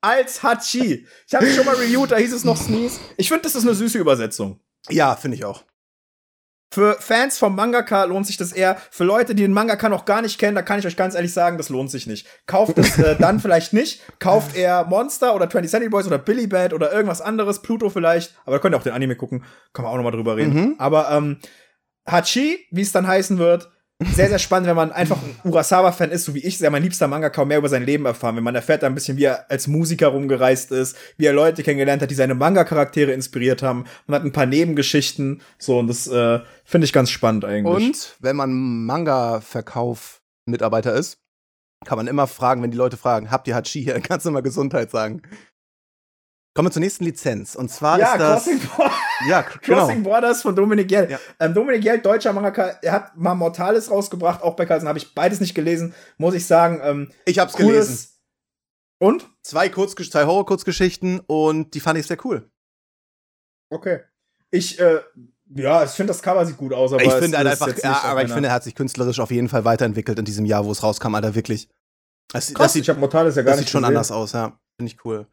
als Hachi. Ich habe schon mal reviewed, da hieß es noch Sneeze. Ich finde, das ist eine süße Übersetzung. Ja, finde ich auch. Für Fans vom Mangaka lohnt sich das eher. Für Leute, die den Mangaka noch gar nicht kennen, da kann ich euch ganz ehrlich sagen, das lohnt sich nicht. Kauft es äh, dann vielleicht nicht. Kauft eher Monster oder 20 Century Boys oder Billy Bat oder irgendwas anderes, Pluto vielleicht. Aber da könnt ihr auch den Anime gucken. Können wir auch noch mal drüber reden. Mhm. Aber ähm, Hachi, wie es dann heißen wird, sehr, sehr spannend, wenn man einfach ein Urasawa-Fan ist, so wie ich, sehr mein liebster Manga, kaum mehr über sein Leben erfahren. Wenn man erfährt da ein bisschen, wie er als Musiker rumgereist ist, wie er Leute kennengelernt hat, die seine Manga-Charaktere inspiriert haben. Man hat ein paar Nebengeschichten, so, und das äh, finde ich ganz spannend eigentlich. Und wenn man Manga-Verkauf-Mitarbeiter ist, kann man immer fragen, wenn die Leute fragen, habt ihr Hachi hier, dann kannst du immer Gesundheit sagen. Kommen wir zur nächsten Lizenz. Und zwar ja, ist das. Crossing, Bro- ja, genau. Crossing Borders von Dominik Jell. Ja. Ähm, Dominik Jell, deutscher Mangaka, er hat mal Mortalis rausgebracht, auch bei Carlsen habe ich beides nicht gelesen, muss ich sagen. Ähm, Ich hab's cooles, gelesen. Und? Zwei, Kurzgesch zwei Horror-Kurzgeschichten und die fand ich sehr cool. Okay. Ich, äh, ja, ich finde das Cover sieht gut aus, aber ich finde halt einfach, ja, aber ich finde, er hat sich künstlerisch auf jeden Fall weiterentwickelt in diesem Jahr, wo es rauskam, Alter, wirklich. Das, Krass, das sieht, ich habe Mortales ja gar das nicht sieht schon gesehen. anders aus, ja. Finde ich cool.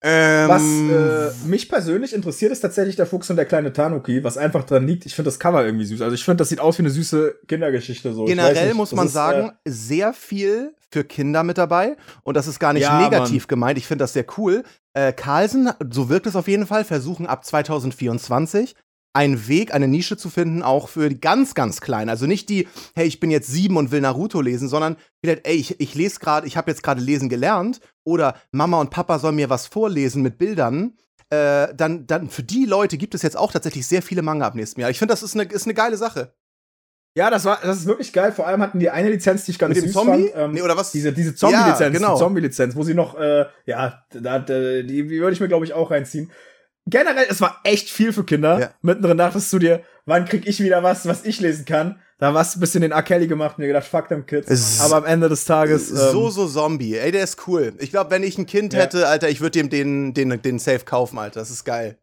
Ähm, Was äh, mich persönlich interessiert, ist tatsächlich der Fuchs und der kleine Tanuki, was einfach dran liegt. Ich finde das Cover irgendwie süß. Also ich finde, das sieht aus wie eine süße Kindergeschichte. So. Generell nicht, muss man ist, sagen, Äh, sehr viel für Kinder mit dabei. Und das ist gar nicht Ja, negativ gemeint. Ich finde das sehr cool. Äh, Carlsen, so wirkt es auf jeden Fall, versuchen ab 2024 einen Weg, eine Nische zu finden, auch für die ganz, ganz Kleinen. Also nicht die, hey, ich bin jetzt sieben und will Naruto lesen, sondern vielleicht, ey, ich, ich lese gerade, ich habe jetzt gerade lesen gelernt oder Mama und Papa sollen mir was vorlesen mit Bildern. Äh, dann, dann für die Leute gibt es jetzt auch tatsächlich sehr viele Manga ab nächstem Jahr. Ich finde, das ist eine, ist eine geile Sache. ja, das war, das ist wirklich geil. Vor allem hatten die eine Lizenz, die ich ganz Mit süß Zombie? fand. Ähm, nee, oder was? diese diese Zombie-Lizenz, Ja, genau. die Zombie-Lizenz, wo sie noch, äh, ja, da, da, die, die würde ich mir, glaube ich, auch reinziehen. Generell, es war echt viel für Kinder. Ja. Mittendrin dachtest du dir, wann krieg ich wieder was, was ich lesen kann? Da warst du ein bisschen den R. Kelly gemacht und mir gedacht, fuck them Kids. Es- Aber am Ende des Tages. Ähm, so, so Zombie. Ey, der ist cool. Ich glaube, wenn ich ein Kind Ja. hätte, Alter, ich würde dem den, den, den Safe kaufen, Alter. Das ist geil.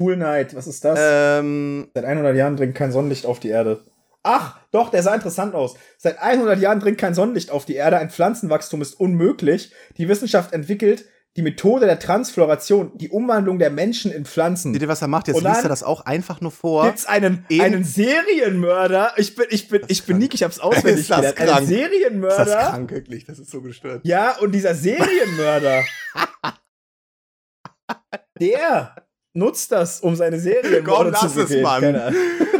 Cool Night, was ist das? Ähm, Seit 100 Jahren dringt kein Sonnenlicht auf die Erde. Ach, doch, der sah interessant aus. Seit 100 Jahren dringt kein Sonnenlicht auf die Erde. Ein Pflanzenwachstum ist unmöglich. Die Wissenschaft entwickelt die Methode der Transfloration, die Umwandlung der Menschen in Pflanzen. seht ihr, was er macht? Jetzt liest er das auch einfach nur vor. Gibt's einen, In- einen Serienmörder? Ich bin, ich bin, ich bin krank. Nick, ich hab's auswendig Ist das gelernt. Einen krank? ist das Serienmörder. krank, wirklich? Das ist so gestört. Ja, und dieser Serienmörder, der nutzt das, um seine Komm, zu lass es, begehen. Mann.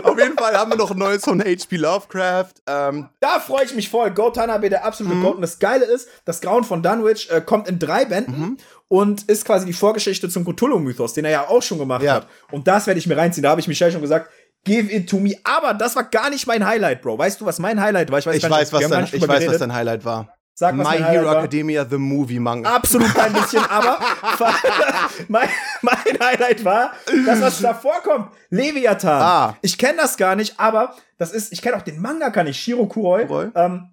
Auf jeden Fall haben wir noch ein neues von H.P. Lovecraft. Ähm, Da freue ich mich voll. Go Tanabe, der absolute Mhm. Goat. Und das Geile ist, das Grauen von Dunwich äh, kommt in drei Bänden Mhm. und ist quasi die Vorgeschichte zum Cthulhu-Mythos, den er ja auch schon gemacht Ja. hat. Und das werde ich mir reinziehen. Da habe ich Michelle schon gesagt, give it to me. Aber das war gar nicht mein Highlight, Bro. Weißt du, was mein Highlight war? ich gar nicht, weiß, was dein, ich weiß, was dein Highlight war. Sag, My Hero war. Academia, The Movie Manga. Absolut kein bisschen, aber mein, mein Highlight war, das, was da vorkommt. Leviathan. Ah. Ich kenne das gar nicht, aber das ist, ich kenne auch den Manga, kann ich, Shiro Kuroi. Ähm,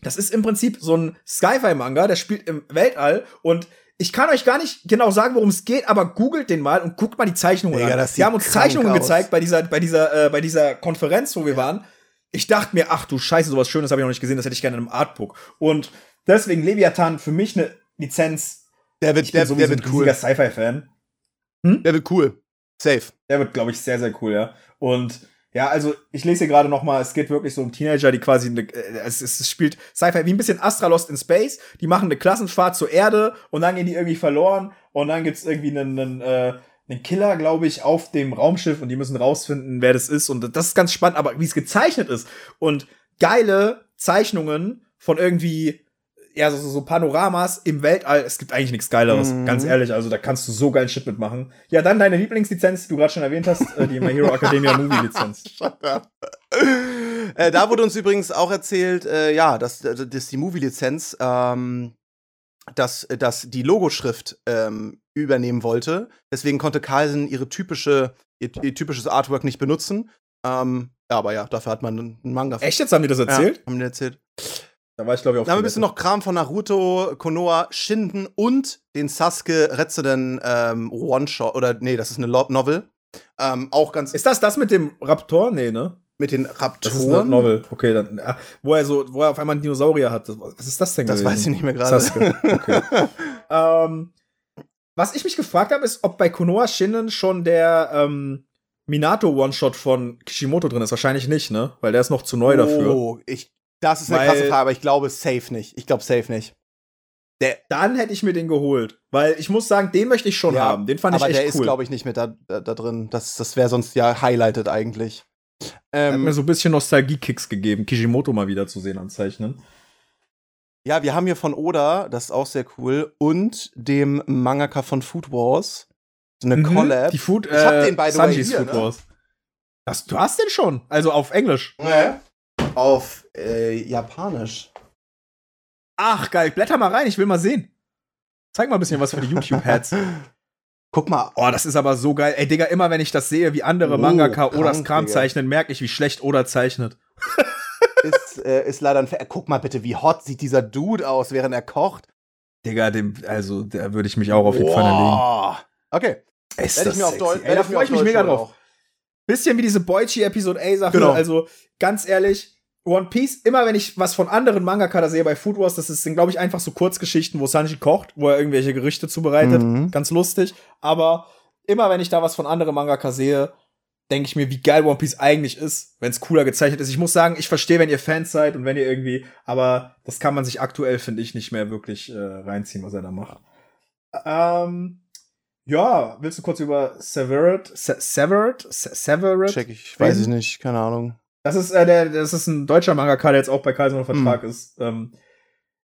das ist im Prinzip so ein Sci-Fi-Manga, der spielt im Weltall und ich kann euch gar nicht genau sagen, worum es geht, aber googelt den mal und guckt mal die Zeichnungen Digga, an. sieht haben uns Zeichnungen aus. gezeigt bei dieser, bei dieser, äh, bei dieser Konferenz, wo wir waren. Ich dachte mir, ach du Scheiße, sowas Schönes habe ich noch nicht gesehen, das hätte ich gerne in einem Artbook. Und deswegen Leviathan für mich eine Lizenz. Der wird, Ich bin der, sowieso der ein wird cool. riesiger Sci-Fi-Fan. Der wird cool. Safe. Der wird, glaube ich, sehr, sehr cool, ja. Und ja, also ich lese hier gerade noch mal, es geht wirklich so um Teenager, die quasi, eine, äh, es, es, es spielt Sci-Fi wie ein bisschen Astra Lost in Space. Die machen eine Klassenfahrt zur Erde und dann gehen die irgendwie verloren und dann gibt's irgendwie einen, einen, äh, einen Killer, glaube ich, auf dem Raumschiff und die müssen rausfinden, wer das ist. Und das ist ganz spannend, aber wie es gezeichnet ist und geile Zeichnungen von irgendwie ja, so, so- Panoramas im Weltall, es gibt eigentlich nichts Geileres, Mhm. ganz ehrlich. Also da kannst du so geilen Shit mitmachen. Ja, dann deine Lieblingslizenz, die du gerade schon erwähnt hast, äh, die My Hero Academia Movie Lizenz. Shut up. äh, da wurde uns übrigens auch erzählt, äh, ja, dass, dass die Movie-Lizenz, ähm, dass, dass die Logoschrift ähm, übernehmen wollte. Deswegen konnte Carlsen ihre typische, ihr, ihr typisches Artwork nicht benutzen. Ähm, ja, aber ja, dafür hat man einen Manga. Echt jetzt haben die das erzählt? Ja, haben die erzählt. Da war ich glaube ich auf Dann haben wir ein bisschen noch Kram von Naruto, Konoha, Shinden und den Sasuke Retzenden ähm, One-Shot. Oder nee, das ist eine Novel. Ähm, auch ganz Ist das das mit dem Raptor? Nee, ne? mit den Das ist eine Raptoren. Novel. Okay, dann ah, wo er so wo er auf einmal einen Dinosaurier hat. Was ist das denn Das gewesen? weiß ich nicht mehr gerade. Sasuke. Okay. ähm, was ich mich gefragt habe, ist, ob bei Konoha Shinnen schon der ähm, Minato One-Shot von Kishimoto drin ist. Wahrscheinlich nicht, ne? Weil der ist noch zu neu dafür. Oh, ich, das ist eine Weil- krasse Frage, aber ich glaube safe nicht. Ich glaube safe nicht. Der, Dann hätte ich mir den geholt. Weil ich muss sagen, den möchte ich schon Ja, haben. Den fand ich aber echt der ist, cool. glaube ich, nicht mit da, da, da drin. Das, das wäre sonst ja highlighted eigentlich. Hat Ähm, mir so ein bisschen Nostalgie-Kicks gegeben, Kishimoto mal wieder zu sehen anzeichnen. ja, wir haben hier von Oda, das ist auch sehr cool, und dem Mangaka von Food Wars so eine Collab. Mhm. Die Food, Ich hab den, by the way, Sanjis hier, Food ne? Wars. Das, du hast den schon. Also auf Englisch. Ja. Auf äh, Japanisch. Ach, geil. Blätter mal rein, ich will mal sehen. Zeig mal ein bisschen was für die YouTube-Heads. Guck mal. Oh, das ist aber so geil. Ey, Digga, immer wenn ich das sehe, wie andere Oh, Mangaka krank, Odas Kram Digga. zeichnen, merke ich, wie schlecht Oda zeichnet. ist, äh, ist leider ein. Ver Guck mal bitte, wie hot sieht dieser Dude aus, während er kocht. Digga, dem, also da würde ich mich auch auf die Pfanne legen. Okay. Ist Werd ich mir auf Deutsch. Ey, da freue ich mich mega drauf. Bisschen wie diese Boichi Episode A Sache. Genau. Also ganz ehrlich, One Piece, immer wenn ich was von anderen Mangaka da sehe bei Food Wars, das sind, glaube ich, einfach so Kurzgeschichten, wo Sanji kocht, wo er irgendwelche Gerichte zubereitet. Mhm. Ganz lustig. Aber immer wenn ich da was von anderen Mangaka sehe, denke ich mir, wie geil One Piece eigentlich ist, wenn es cooler gezeichnet ist. Ich muss sagen, ich verstehe, wenn ihr Fans seid und wenn ihr irgendwie, aber das kann man sich aktuell, finde ich, nicht mehr wirklich äh, reinziehen, was er da macht. Ähm, ja, willst du kurz über Severed, Se Severed, Se Severed? Check ich. Weiß ich nicht, keine Ahnung. Das ist, äh, der, das ist ein deutscher Mangaka, der jetzt auch bei Kaiser unter Vertrag Hm. ist. Ähm,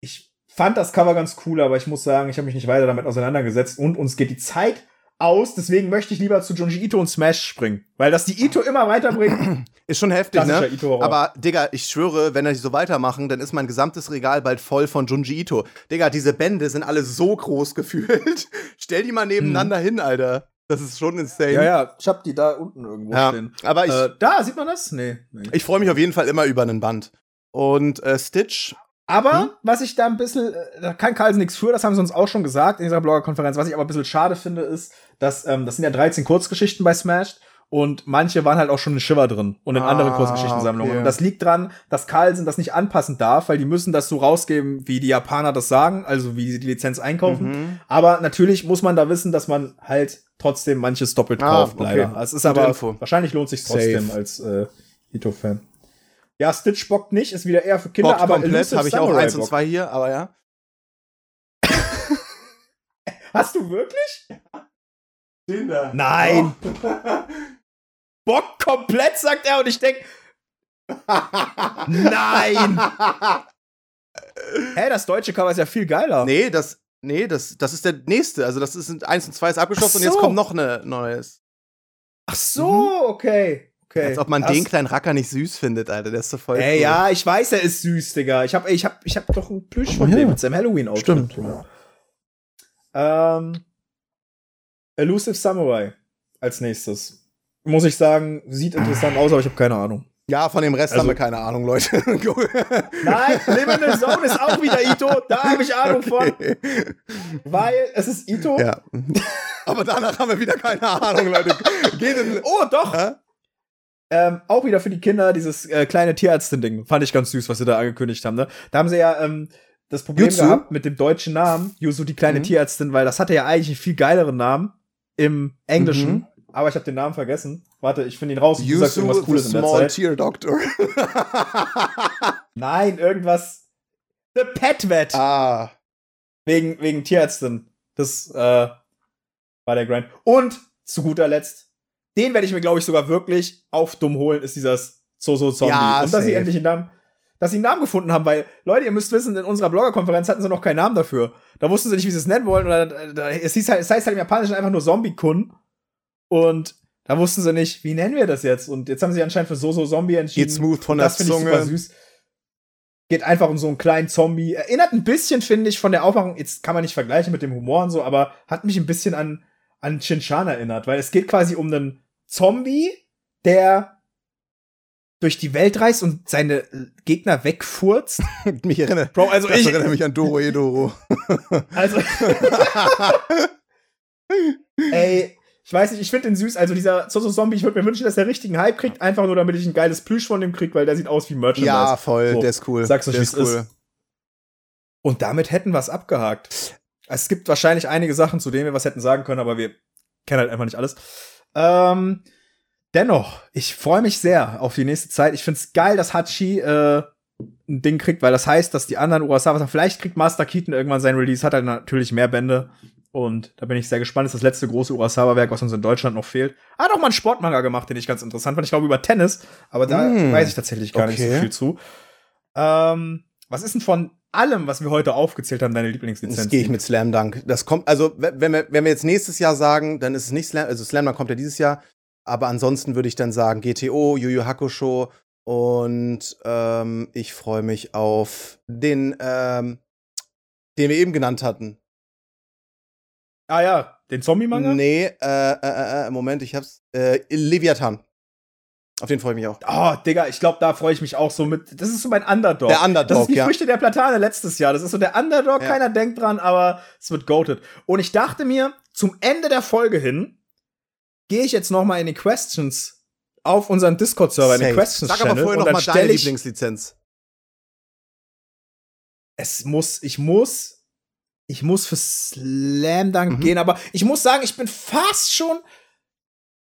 ich fand das Cover ganz cool, aber ich muss sagen, ich habe mich nicht weiter damit auseinandergesetzt und uns geht die Zeit aus. Deswegen möchte ich lieber zu Junji Ito und Smash springen, weil das die Ito immer weiterbringt. Ist schon heftig, ne? Aber, Digga, ich schwöre, wenn er so weitermachen, dann ist mein gesamtes Regal bald voll von Junji Ito. Digga, diese Bände sind alle so groß gefühlt. Stell die mal nebeneinander hin, Alter. Das ist schon insane. ja, ja, ich hab die da unten irgendwo Ja, stehen. aber ich, äh, da, sieht man das? Nee. nee. ich freue mich auf jeden Fall immer über einen Band. Und äh, Stitch, Aber Hm? was ich da ein bisschen, äh, da kann Carlsen nichts für, das haben sie uns auch schon gesagt in dieser Bloggerkonferenz. Was ich aber ein bisschen schade finde, ist, dass ähm, das sind ja 13 Kurzgeschichten bei Smash und manche waren halt auch schon in Shiver drin und in Ah, anderen Kurzgeschichtensammlungen. okay. Und das liegt dran, dass Carlsen das nicht anpassen darf, weil die müssen das so rausgeben, wie die Japaner das sagen, also wie sie die Lizenz einkaufen. Mhm. Aber natürlich muss man da wissen, dass man halt trotzdem manches doppelt Ah, kauft, okay. leider. Es ist Gute aber, Info. wahrscheinlich lohnt sich trotzdem Safe. als äh, Ito-Fan. Ja, Stitch bockt nicht, ist wieder eher für Kinder, Bock aber komplett habe ich auch eins und bockt. zwei hier, aber ja. Hast du wirklich? Da. Nein. Bock komplett, sagt er, und ich denk, nein. Hä, das deutsche Cover ist ja viel geiler. Nee, das, nee, das, das ist der nächste. Also, das ist eins und zwei ist abgeschlossen Ach und so. jetzt kommt noch eine neues. Ach so, okay. okay. Als ob man Das- den kleinen Racker nicht süß findet, Alter. Der ist so voll. Ey, cool. ja, ich weiß, er ist süß, Digga. Ich hab, ich hab, ich hab doch einen Plüsch von Ja. dem mit seinem Halloween-Outfit. Stimmt. Ähm, Elusive Samurai als nächstes. Muss ich sagen, sieht interessant aus, aber ich habe keine Ahnung. Ja, von dem Rest Also- haben wir keine Ahnung, Leute. Nein, Liminal Zone ist auch wieder Ito. Da habe ich Ahnung von, Okay. weil es ist Ito. Ja. Aber danach haben wir wieder keine Ahnung, Leute. Geht in. Oh, doch. Hä? Ähm, auch wieder für die Kinder dieses äh, kleine Tierärztin-Ding. Fand ich ganz süß, was sie da angekündigt haben. Ne? Da haben sie ja ähm, das Problem Yuzu? gehabt mit dem deutschen Namen, Yuzu, die kleine Mhm. Tierärztin, weil das hatte ja eigentlich einen viel geileren Namen im Englischen. Mhm. Aber ich habe den Namen vergessen. Warte, ich finde ihn raus. und Du sagst irgendwas Cooles in der Zeit. Tear Doctor. Nein, irgendwas. The Pet Vet. ah. Wegen, wegen Tierärztin. Das äh, war der Grind. Und zu guter Letzt, den werde ich mir, glaube ich, sogar wirklich auf dumm holen, ist dieses Zozo Zombie. Ja, Und dass sie endlich einen Namen, dass sie einen Namen gefunden haben, weil, Leute, ihr müsst wissen, in unserer Bloggerkonferenz hatten sie noch keinen Namen dafür. Da wussten sie nicht, wie sie es nennen wollen. Oder, äh, da, es, hieß halt, es heißt halt im Japanischen einfach nur Zombie-Kun. Und da wussten sie nicht, wie nennen wir das jetzt? Und jetzt haben sie anscheinend für Soso Zombie entschieden. Geht smooth von der Das finde ich super Zunge. süß. Geht einfach um so einen kleinen Zombie. Erinnert ein bisschen, finde ich, von der Aufmachung. Jetzt kann man nicht vergleichen mit dem Humor und so, aber hat mich ein bisschen an, an Shinchan erinnert, weil es geht quasi um einen Zombie, der durch die Welt reist und seine äh, Gegner wegfurzt. mich erinnert. Bro, also ich, erinnert mich an Doro Edoro. also, ey, ich weiß nicht, ich finde den süß. Also dieser Zozo Zombie, ich würde mir wünschen, dass der richtigen Hype kriegt, einfach nur damit ich ein geiles Plüsch von dem krieg, weil der sieht aus wie Merchandise. ja, voll. So, der ist cool. sag's euch, der wie's ist. Und damit hätten wir es abgehakt. Es gibt wahrscheinlich einige Sachen, zu denen wir was hätten sagen können, aber wir kennen halt einfach nicht alles. Ähm, dennoch, ich freue mich sehr auf die nächste Zeit. Ich find's geil, dass Hachi äh, ein Ding kriegt, weil das heißt, dass die anderen Urasawa sagen, vielleicht kriegt Master Keaton irgendwann sein Release, hat er natürlich mehr Bände. Und da bin ich sehr gespannt. Das ist das letzte große Urasawa-Werk, was uns in Deutschland noch fehlt. Hat auch mal einen Sportmanga gemacht, den ich ganz interessant fand. Ich glaube über Tennis, aber da Mm. weiß ich tatsächlich gar nicht so Okay. viel zu. Ähm, was ist denn von allem, was wir heute aufgezählt haben, deine Lieblingslizenz? Das gehe ich mit Slam Dunk. Das kommt, also wenn wir, wenn wir jetzt nächstes Jahr sagen, dann ist es nicht Slam, also Slam Dunk kommt ja dieses Jahr, aber ansonsten würde ich dann sagen GTO, Yu Yu Hakusho und ähm, ich freue mich auf den, ähm, den wir eben genannt hatten. Ah ja, den Zombie-Manga? Nee, äh, äh, äh, Moment, ich hab's. Äh, Leviathan. Auf den freue ich mich auch. Oh, Digga, ich glaube, da freue ich mich auch so mit. Das ist so mein Underdog. Der Underdog, Das ist wie ja. Früchte der Platane letztes Jahr. Das ist so der Underdog, Ja. keiner denkt dran, aber es wird goated. Und ich dachte mir, zum Ende der Folge hin, gehe ich jetzt noch mal in die Questions auf unseren Discord-Server, in den Safe. Questions Sag aber vorher noch mal deine Lieblingslizenz. es muss, ich muss, ich muss für Slam Dunk Mhm. gehen, aber ich muss sagen, ich bin fast schon.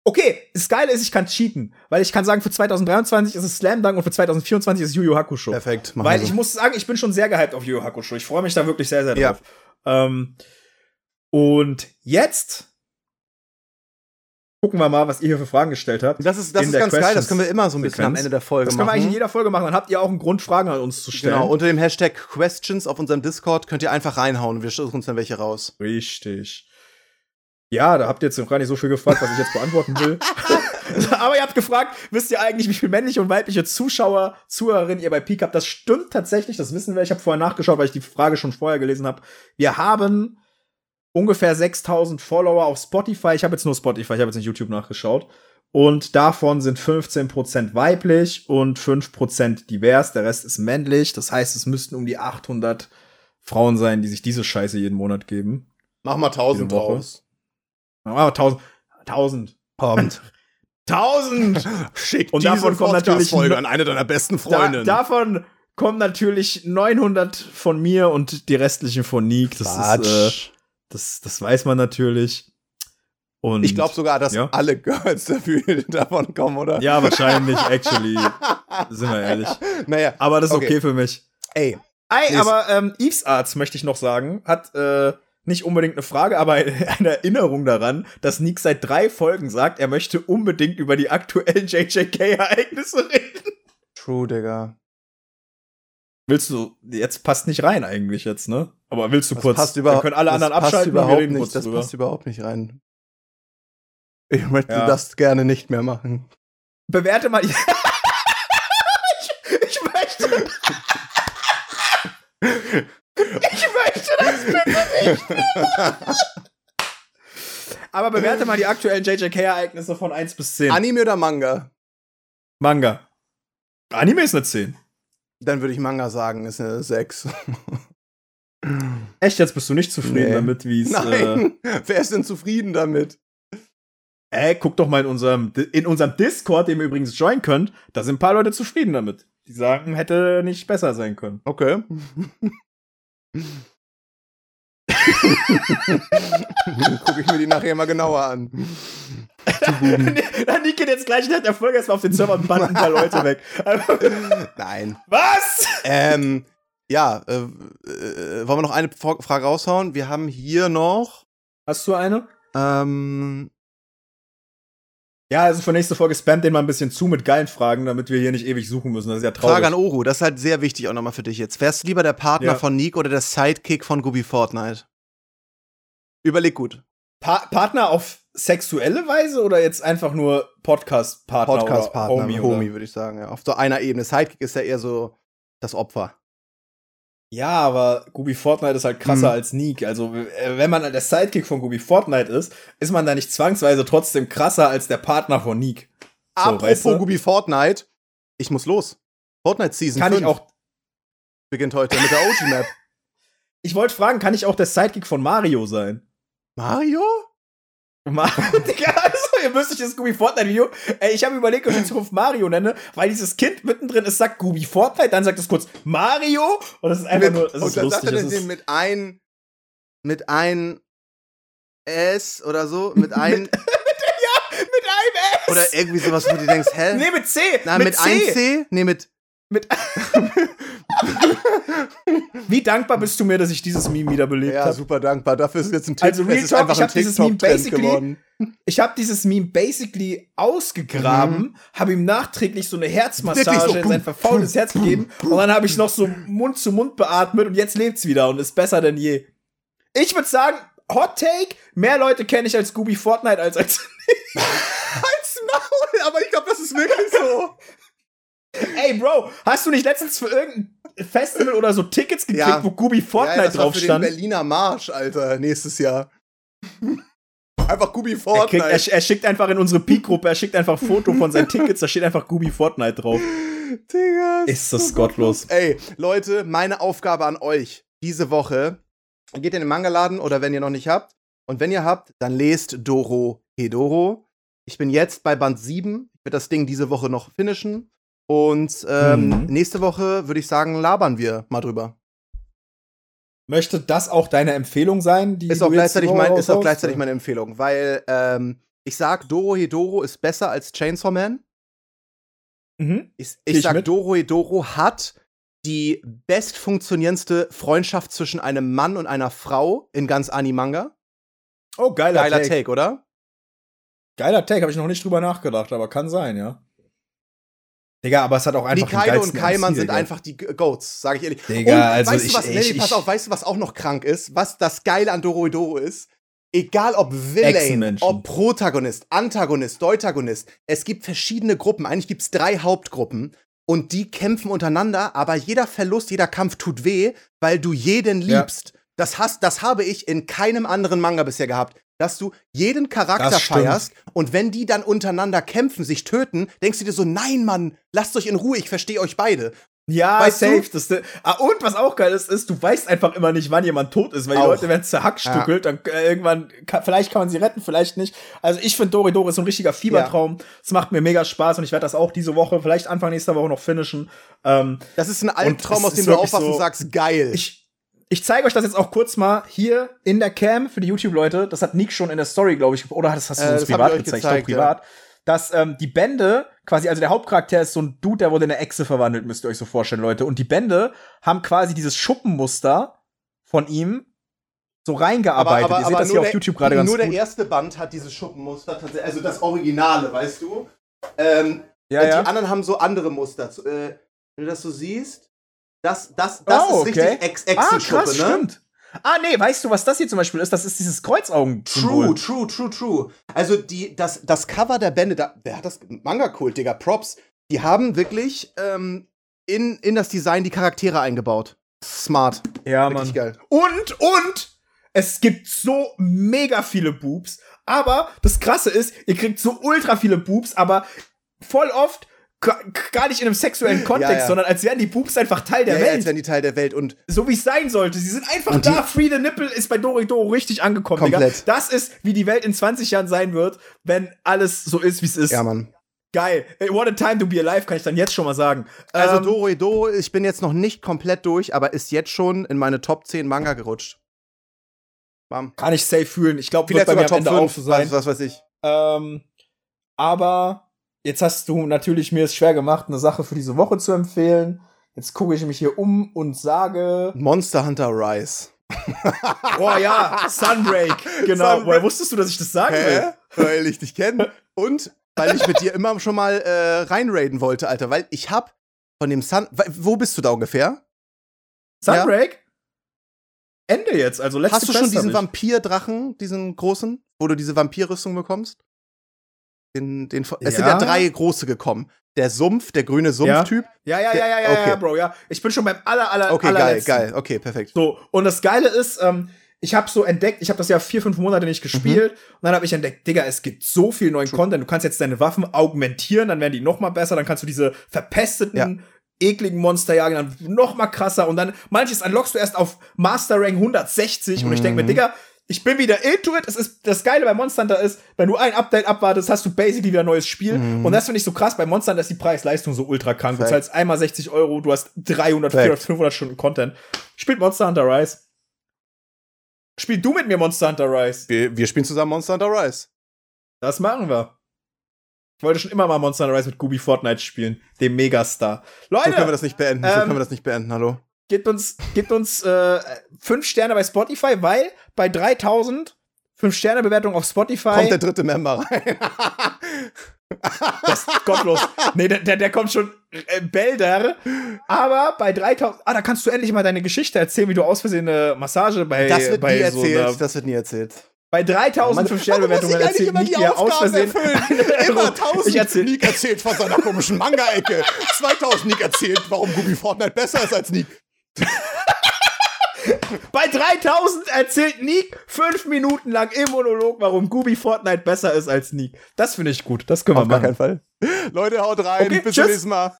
Okay, das Geile ist, ich kann cheaten, weil ich kann sagen, für 2023 ist es Slam Dunk und für 2024 ist es Yu Yu Hakusho. Perfekt. Weil ich so. muss sagen, ich bin schon sehr gehypt auf Yu Yu Hakusho. Ich freue mich da wirklich sehr, sehr Ja. drauf. Ähm, und jetzt gucken wir mal, was ihr hier für Fragen gestellt habt. Das ist, das ist ganz geil. Das können wir immer so ein bisschen am Sequenz. Ende der Folge Das können wir machen. eigentlich in jeder Folge machen. Dann habt ihr auch einen Grund, Fragen an uns zu stellen. Genau, unter dem Hashtag Questions auf unserem Discord könnt ihr einfach reinhauen und wir suchen uns dann welche raus. Richtig. Ja, da habt ihr jetzt noch gar nicht so viel gefragt, was ich jetzt beantworten will. Aber ihr habt gefragt, wisst ihr eigentlich, wie viele männliche und weibliche Zuschauer, Zuhörerinnen ihr bei Peak habt? Das stimmt tatsächlich, das wissen wir. Ich habe vorher nachgeschaut, weil ich die Frage schon vorher gelesen habe. Wir haben ungefähr 6000 Follower auf Spotify. Ich habe jetzt nur Spotify, ich habe jetzt nicht YouTube nachgeschaut. Und davon sind 15% weiblich und 5% divers. Der Rest ist männlich. Das heißt, es müssten um die 800 Frauen sein, die sich diese Scheiße jeden Monat geben. Mach mal 1000 Jede Woche. draus. Ah, 1000. 1000. Kommt. 1000! Schick Und davon kommen natürlich Folge an eine deiner besten Da, Freundinnen. davon kommen natürlich 900 von mir und die restlichen von Nick. Das, ist, äh, Quatsch. Das, das weiß man natürlich. Und ich glaube sogar, dass Ja. alle Girls dafür davon kommen, oder? Ja, wahrscheinlich, actually. Sind wir ehrlich. Naja, Aber das ist okay, Okay. für mich. ey. Ey, aber ähm, Eves Arts, möchte ich noch sagen, hat äh, nicht unbedingt eine Frage, aber eine, eine Erinnerung daran, dass Nick seit drei Folgen sagt, er möchte unbedingt über die aktuellen JJK-Ereignisse reden. True, Digga. Willst du, jetzt passt nicht rein eigentlich jetzt, ne? Aber willst du Das kurz, passt dann überhaupt können alle anderen abschalten überhaupt nicht. Das drüber. passt überhaupt nicht rein. Ich möchte Ja. das gerne nicht mehr machen. Bewerte mal. ich, ich möchte. ich möchte das bitte nicht. Aber bewerte mal die aktuellen JJK-Ereignisse von 1 bis 10. Anime oder Manga? Manga. Anime ist eine 10. Dann würde ich Manga sagen, ist eine 6. Echt, jetzt bist du nicht zufrieden Nee. damit, wie es. Äh, Nein, wer ist denn zufrieden damit? ey, guck doch mal in unserem, in unserem Discord, den ihr übrigens joinen könnt, da sind ein paar Leute zufrieden damit. Die sagen, hätte nicht besser sein können. Okay. Gucke ich mir die nachher mal genauer an. Dann geht jetzt gleich nach der Folge erstmal auf den Server und bannt ein paar Leute weg. Nein. Was? Ähm, ja, äh, äh, wollen wir noch eine Fra- Frage raushauen? Wir haben hier noch. Hast du eine? Ähm, Ja, also für nächste Folge spammt den mal ein bisschen zu mit geilen Fragen, damit wir hier nicht ewig suchen müssen. Das ist ja traurig. Frage an Oru, das ist halt sehr wichtig auch nochmal für dich jetzt. Wärst du lieber der Partner Ja. von Nick oder der Sidekick von Gubi Fortnite? Überleg gut. pa Partner auf sexuelle Weise oder jetzt einfach nur Podcast-Partner? Podcast-Partner, oder Homie, Homie, würde ich sagen. Ja. Auf so einer Ebene. Sidekick ist ja eher so das Opfer. Ja, aber Gubi Fortnite ist halt krasser Hm. als Neek. Also, äh, wenn man der Sidekick von Gubi Fortnite ist, ist man da nicht zwangsweise trotzdem krasser als der Partner von Neek. So, Apropos weißt du? Gubi Fortnite, ich muss los. Fortnite Season Kann 5 ich auch. beginnt heute mit der OG-Map. Ich wollte fragen, kann ich auch der Sidekick von Mario sein? Mario? Mario, Digga, also, ihr müsst euch das Gubi Fortnite-Video. Ey, ich habe überlegt, ob ich in Zukunft Mario nenne, weil dieses Kind mittendrin ist, sagt Gubi Fortnite, dann sagt es kurz Mario und das ist einfach mit, nur, das und ist dann sagt er Das den ist, mit ein mit ein S oder so, mit ein mit einem S! oder irgendwie sowas, wo du denkst, hä? nee, mit C! Na, mit, mit, C! 1C? Nee, mit Mit Wie dankbar bist du mir, dass ich dieses Meme wiederbelebt Ja, habe? super dankbar. Dafür ist jetzt ein Tick. Also, Real Talk, einfach ich ein hab dieses Meme basically- geworden. Ich habe dieses Meme basically ausgegraben, Mhm. habe ihm nachträglich so eine Herzmassage so, in sein verfaultes Herz gegeben und dann habe ich noch so Mund zu Mund beatmet und jetzt lebt's wieder und ist besser denn je. Ich würde sagen, Hot Take, mehr Leute kenne ich als Scooby Fortnite als als Als Maul, aber ich glaube, das ist wirklich so. Ey Bro, hast du nicht letztens für irgendein Festival oder so Tickets gekriegt, Ja. wo ja, Fortnite das war drauf für stand? den Berliner Marsch, Alter, nächstes Jahr. einfach Gubi Er, Fortnite. kriegt, er, er schickt einfach in unsere Peak-Gruppe, er schickt einfach ein Foto von seinen Tickets, da steht einfach Gubi Fortnite drauf. Digga, Ist das gottlos. Ey, Leute, meine Aufgabe an euch diese Woche. Geht in den Manga-Laden oder wenn ihr noch nicht habt. Und wenn ihr habt, dann lest Doro Hedoro. Ich bin jetzt bei Band 7. Ich werde das Ding diese Woche noch finishen. Und ähm, Mhm. nächste Woche würde ich sagen, labern wir mal drüber. Möchte das auch deine Empfehlung sein? Die Ist auch, gleichzeitig mein, ist auch gleichzeitig meine Empfehlung, weil ähm, ich sag, Doro Hedoro ist besser als Chainsaw Man. Mhm. Ich, ich ich sag, mit? Doro Hedoro hat die bestfunktionierendste Freundschaft zwischen einem Mann und einer Frau in ganz Animanga. Oh, geiler, Geiler Take. Take, oder? Geiler Take, habe ich noch nicht drüber nachgedacht, aber kann sein, ja. Digga, aber es hat auch einfach Nikaido und Kaiman sind einfach die Goats, sage ich ehrlich. Digga, und also weißt ich- du was, ich- nee, pass auf, weißt du, was auch noch krank ist? Was das Geile an Doro Hedoro ist? Egal ob Villain, ob Protagonist, Antagonist, Deutagonist, es gibt verschiedene Gruppen. Eigentlich gibt es drei Hauptgruppen und die kämpfen untereinander, aber jeder Verlust, jeder Kampf tut weh, weil du jeden Ja. liebst. Das, hast, das habe ich in keinem anderen Manga bisher gehabt. Dass du jeden Charakter feierst und wenn die dann untereinander kämpfen, sich töten, denkst du dir so, nein, Mann, lasst euch in Ruhe, ich verstehe euch beide. Ja, Weißt safe. du? Das, ah, und was auch geil ist, ist, du weißt einfach immer nicht, wann jemand tot ist, weil die Auch. Leute werden zerhackstückelt, dann äh, irgendwann, kann, vielleicht kann man sie retten, vielleicht nicht. Also ich finde Doridoro ist so ein richtiger Fiebertraum. Es macht mir mega Spaß und ich werde das auch diese Woche, vielleicht Anfang nächster Woche noch finishen. Ähm, Das ist ein Albtraum, aus dem du aufwachst und so- sagst, geil. ich ich zeige euch das jetzt auch kurz mal hier in der Cam für die YouTube-Leute. Das hat Nick schon in der Story, glaube ich, oder das hast du Äh, uns privat gezeigt, gezeigt, ich glaub, privat. Dass ähm, die Bände, quasi, also der Hauptcharakter ist so ein Dude, der wurde in eine Echse verwandelt, müsst ihr euch so vorstellen, Leute. Und die Bände haben quasi dieses Schuppenmuster von ihm so reingearbeitet. ihr seht das hier auf YouTube gerade ganz Nur gut. der erste Band hat dieses Schuppenmuster, tatsächlich, also das Originale, weißt du? Ähm, ja, Die ja. anderen haben so andere Muster. Äh, wenn du das so siehst, das, das, das Oh, ist okay. richtig Ex Ah, Echsenschuppe, krass, ne? stimmt. Ah, nee, weißt du, was das hier zum Beispiel ist? Das ist dieses Kreuzaugen. True, true, true, true. Also die, das, das Cover der Bände, da, wer hat das? Manga-Kult, Digga, Props. Die haben wirklich ähm, in, in das Design die Charaktere eingebaut. Smart. Ja, Richtig geil. Und, und, es gibt so mega viele Boobs. Aber das Krasse ist, ihr kriegt so ultra viele Boobs, aber voll oft gar nicht in einem sexuellen Kontext, Ja, ja. sondern als wären die Boobs einfach Teil der ja, ja, Welt. als wären die Teil der Welt. Und so wie es sein sollte. Sie sind einfach da. Free the Nipple ist bei Doridoro richtig angekommen, Komplett. Digga. Das ist, wie die Welt in 20 Jahren sein wird, wenn alles so ist, wie es ist. ja, Mann. Geil. What a time to be alive, kann ich dann jetzt schon mal sagen. Also Ähm, Doro Edo, ich bin jetzt noch nicht komplett durch, aber ist jetzt schon in meine Top 10 Manga gerutscht. Bam. kann ich safe fühlen. Ich glaube, Vielleicht bei sogar Top Ende 5, auch so sein. was, was weiß ich. Ähm, aber jetzt hast du natürlich mir es schwer gemacht, eine Sache für diese Woche zu empfehlen. Jetzt gucke ich mich hier um und sage, Monster Hunter Rise. oh ja, Sunbreak. Genau. Sunbreak. Woher wusstest du, dass ich das sagen will? Weil ich dich kenne. Und weil ich mit dir immer schon mal äh, reinraiden wollte, Alter. Weil ich hab von dem Sun. Wo bist du da ungefähr? Sunbreak? Ende jetzt, also letzte Hast du schon diesen. Vampir-Drachen, diesen großen, wo du diese Vampirrüstung bekommst? Den, den, es sind ja Ja. drei große gekommen. Der Sumpf, der grüne Sumpftyp. Ja, ja, ja, ja, ja, Okay. ja, Bro, ja. Ich bin schon beim aller, aller, Okay, geil, allerletzten. geil. Okay, perfekt. So, und das Geile ist, ähm, ich habe so entdeckt, ich habe das ja vier, fünf Monate nicht gespielt und dann habe ich entdeckt, Digga, es gibt so viel neuen Content. Du kannst jetzt deine Waffen augmentieren, dann werden die noch mal besser, dann kannst du diese verpesteten, ekligen Monster jagen, dann noch mal krasser und dann manches unlockst du erst auf Master Rank 160 und ich denke mir, Mhm. Digga, ich bin wieder into it. Es ist das Geile bei Monster Hunter ist, wenn du ein Update abwartest, hast du basically wieder ein neues Spiel. Mhm. Und das finde ich so krass. Bei Monster Hunter ist die Preis-Leistung so ultra krank. Du Fact. zahlst einmal 60 Euro, du hast 300, Fact. 400, 500 Stunden Content. Spielt Monster Hunter Rise. Spiel du mit mir Monster Hunter Rise. Wir, wir spielen zusammen Monster Hunter Rise. Das machen wir. Ich wollte schon immer mal Monster Hunter Rise mit Gubi Fortnite spielen, dem Megastar. So können wir Leute, das nicht beenden. so ähm, können wir das nicht beenden. Hallo. Gebt uns, gebt uns äh, fünf Sterne bei Spotify, weil bei 3000 fünf Sterne Bewertung auf Spotify Kommt der dritte Member rein. Das ist gottlos. Nee, der, der, der kommt schon äh, Bälder. Aber bei 3000. Ah, da kannst du endlich mal deine Geschichte erzählen, wie du aus Versehen eine Massage bei. das wird bei nie so erzählt. einer, das wird nie erzählt. bei 3000 fünf Sterne Bewertungen Aber muss ich erzählt immer die aus Aufgaben Versehen. erfüllen? Immer 1000 Ich erzähl- Nick erzählt von seiner komischen Manga-Ecke. 2000 Nick erzählt, warum Gubi Fortnite besser ist als Nick. Bei 3000 erzählt Nick fünf Minuten lang im Monolog, warum Gubi Fortnite besser ist als Nick. Das finde ich gut. Das können wir Auf gar machen. keinen Fall. Leute, haut rein. Okay, Bis zum nächsten Mal.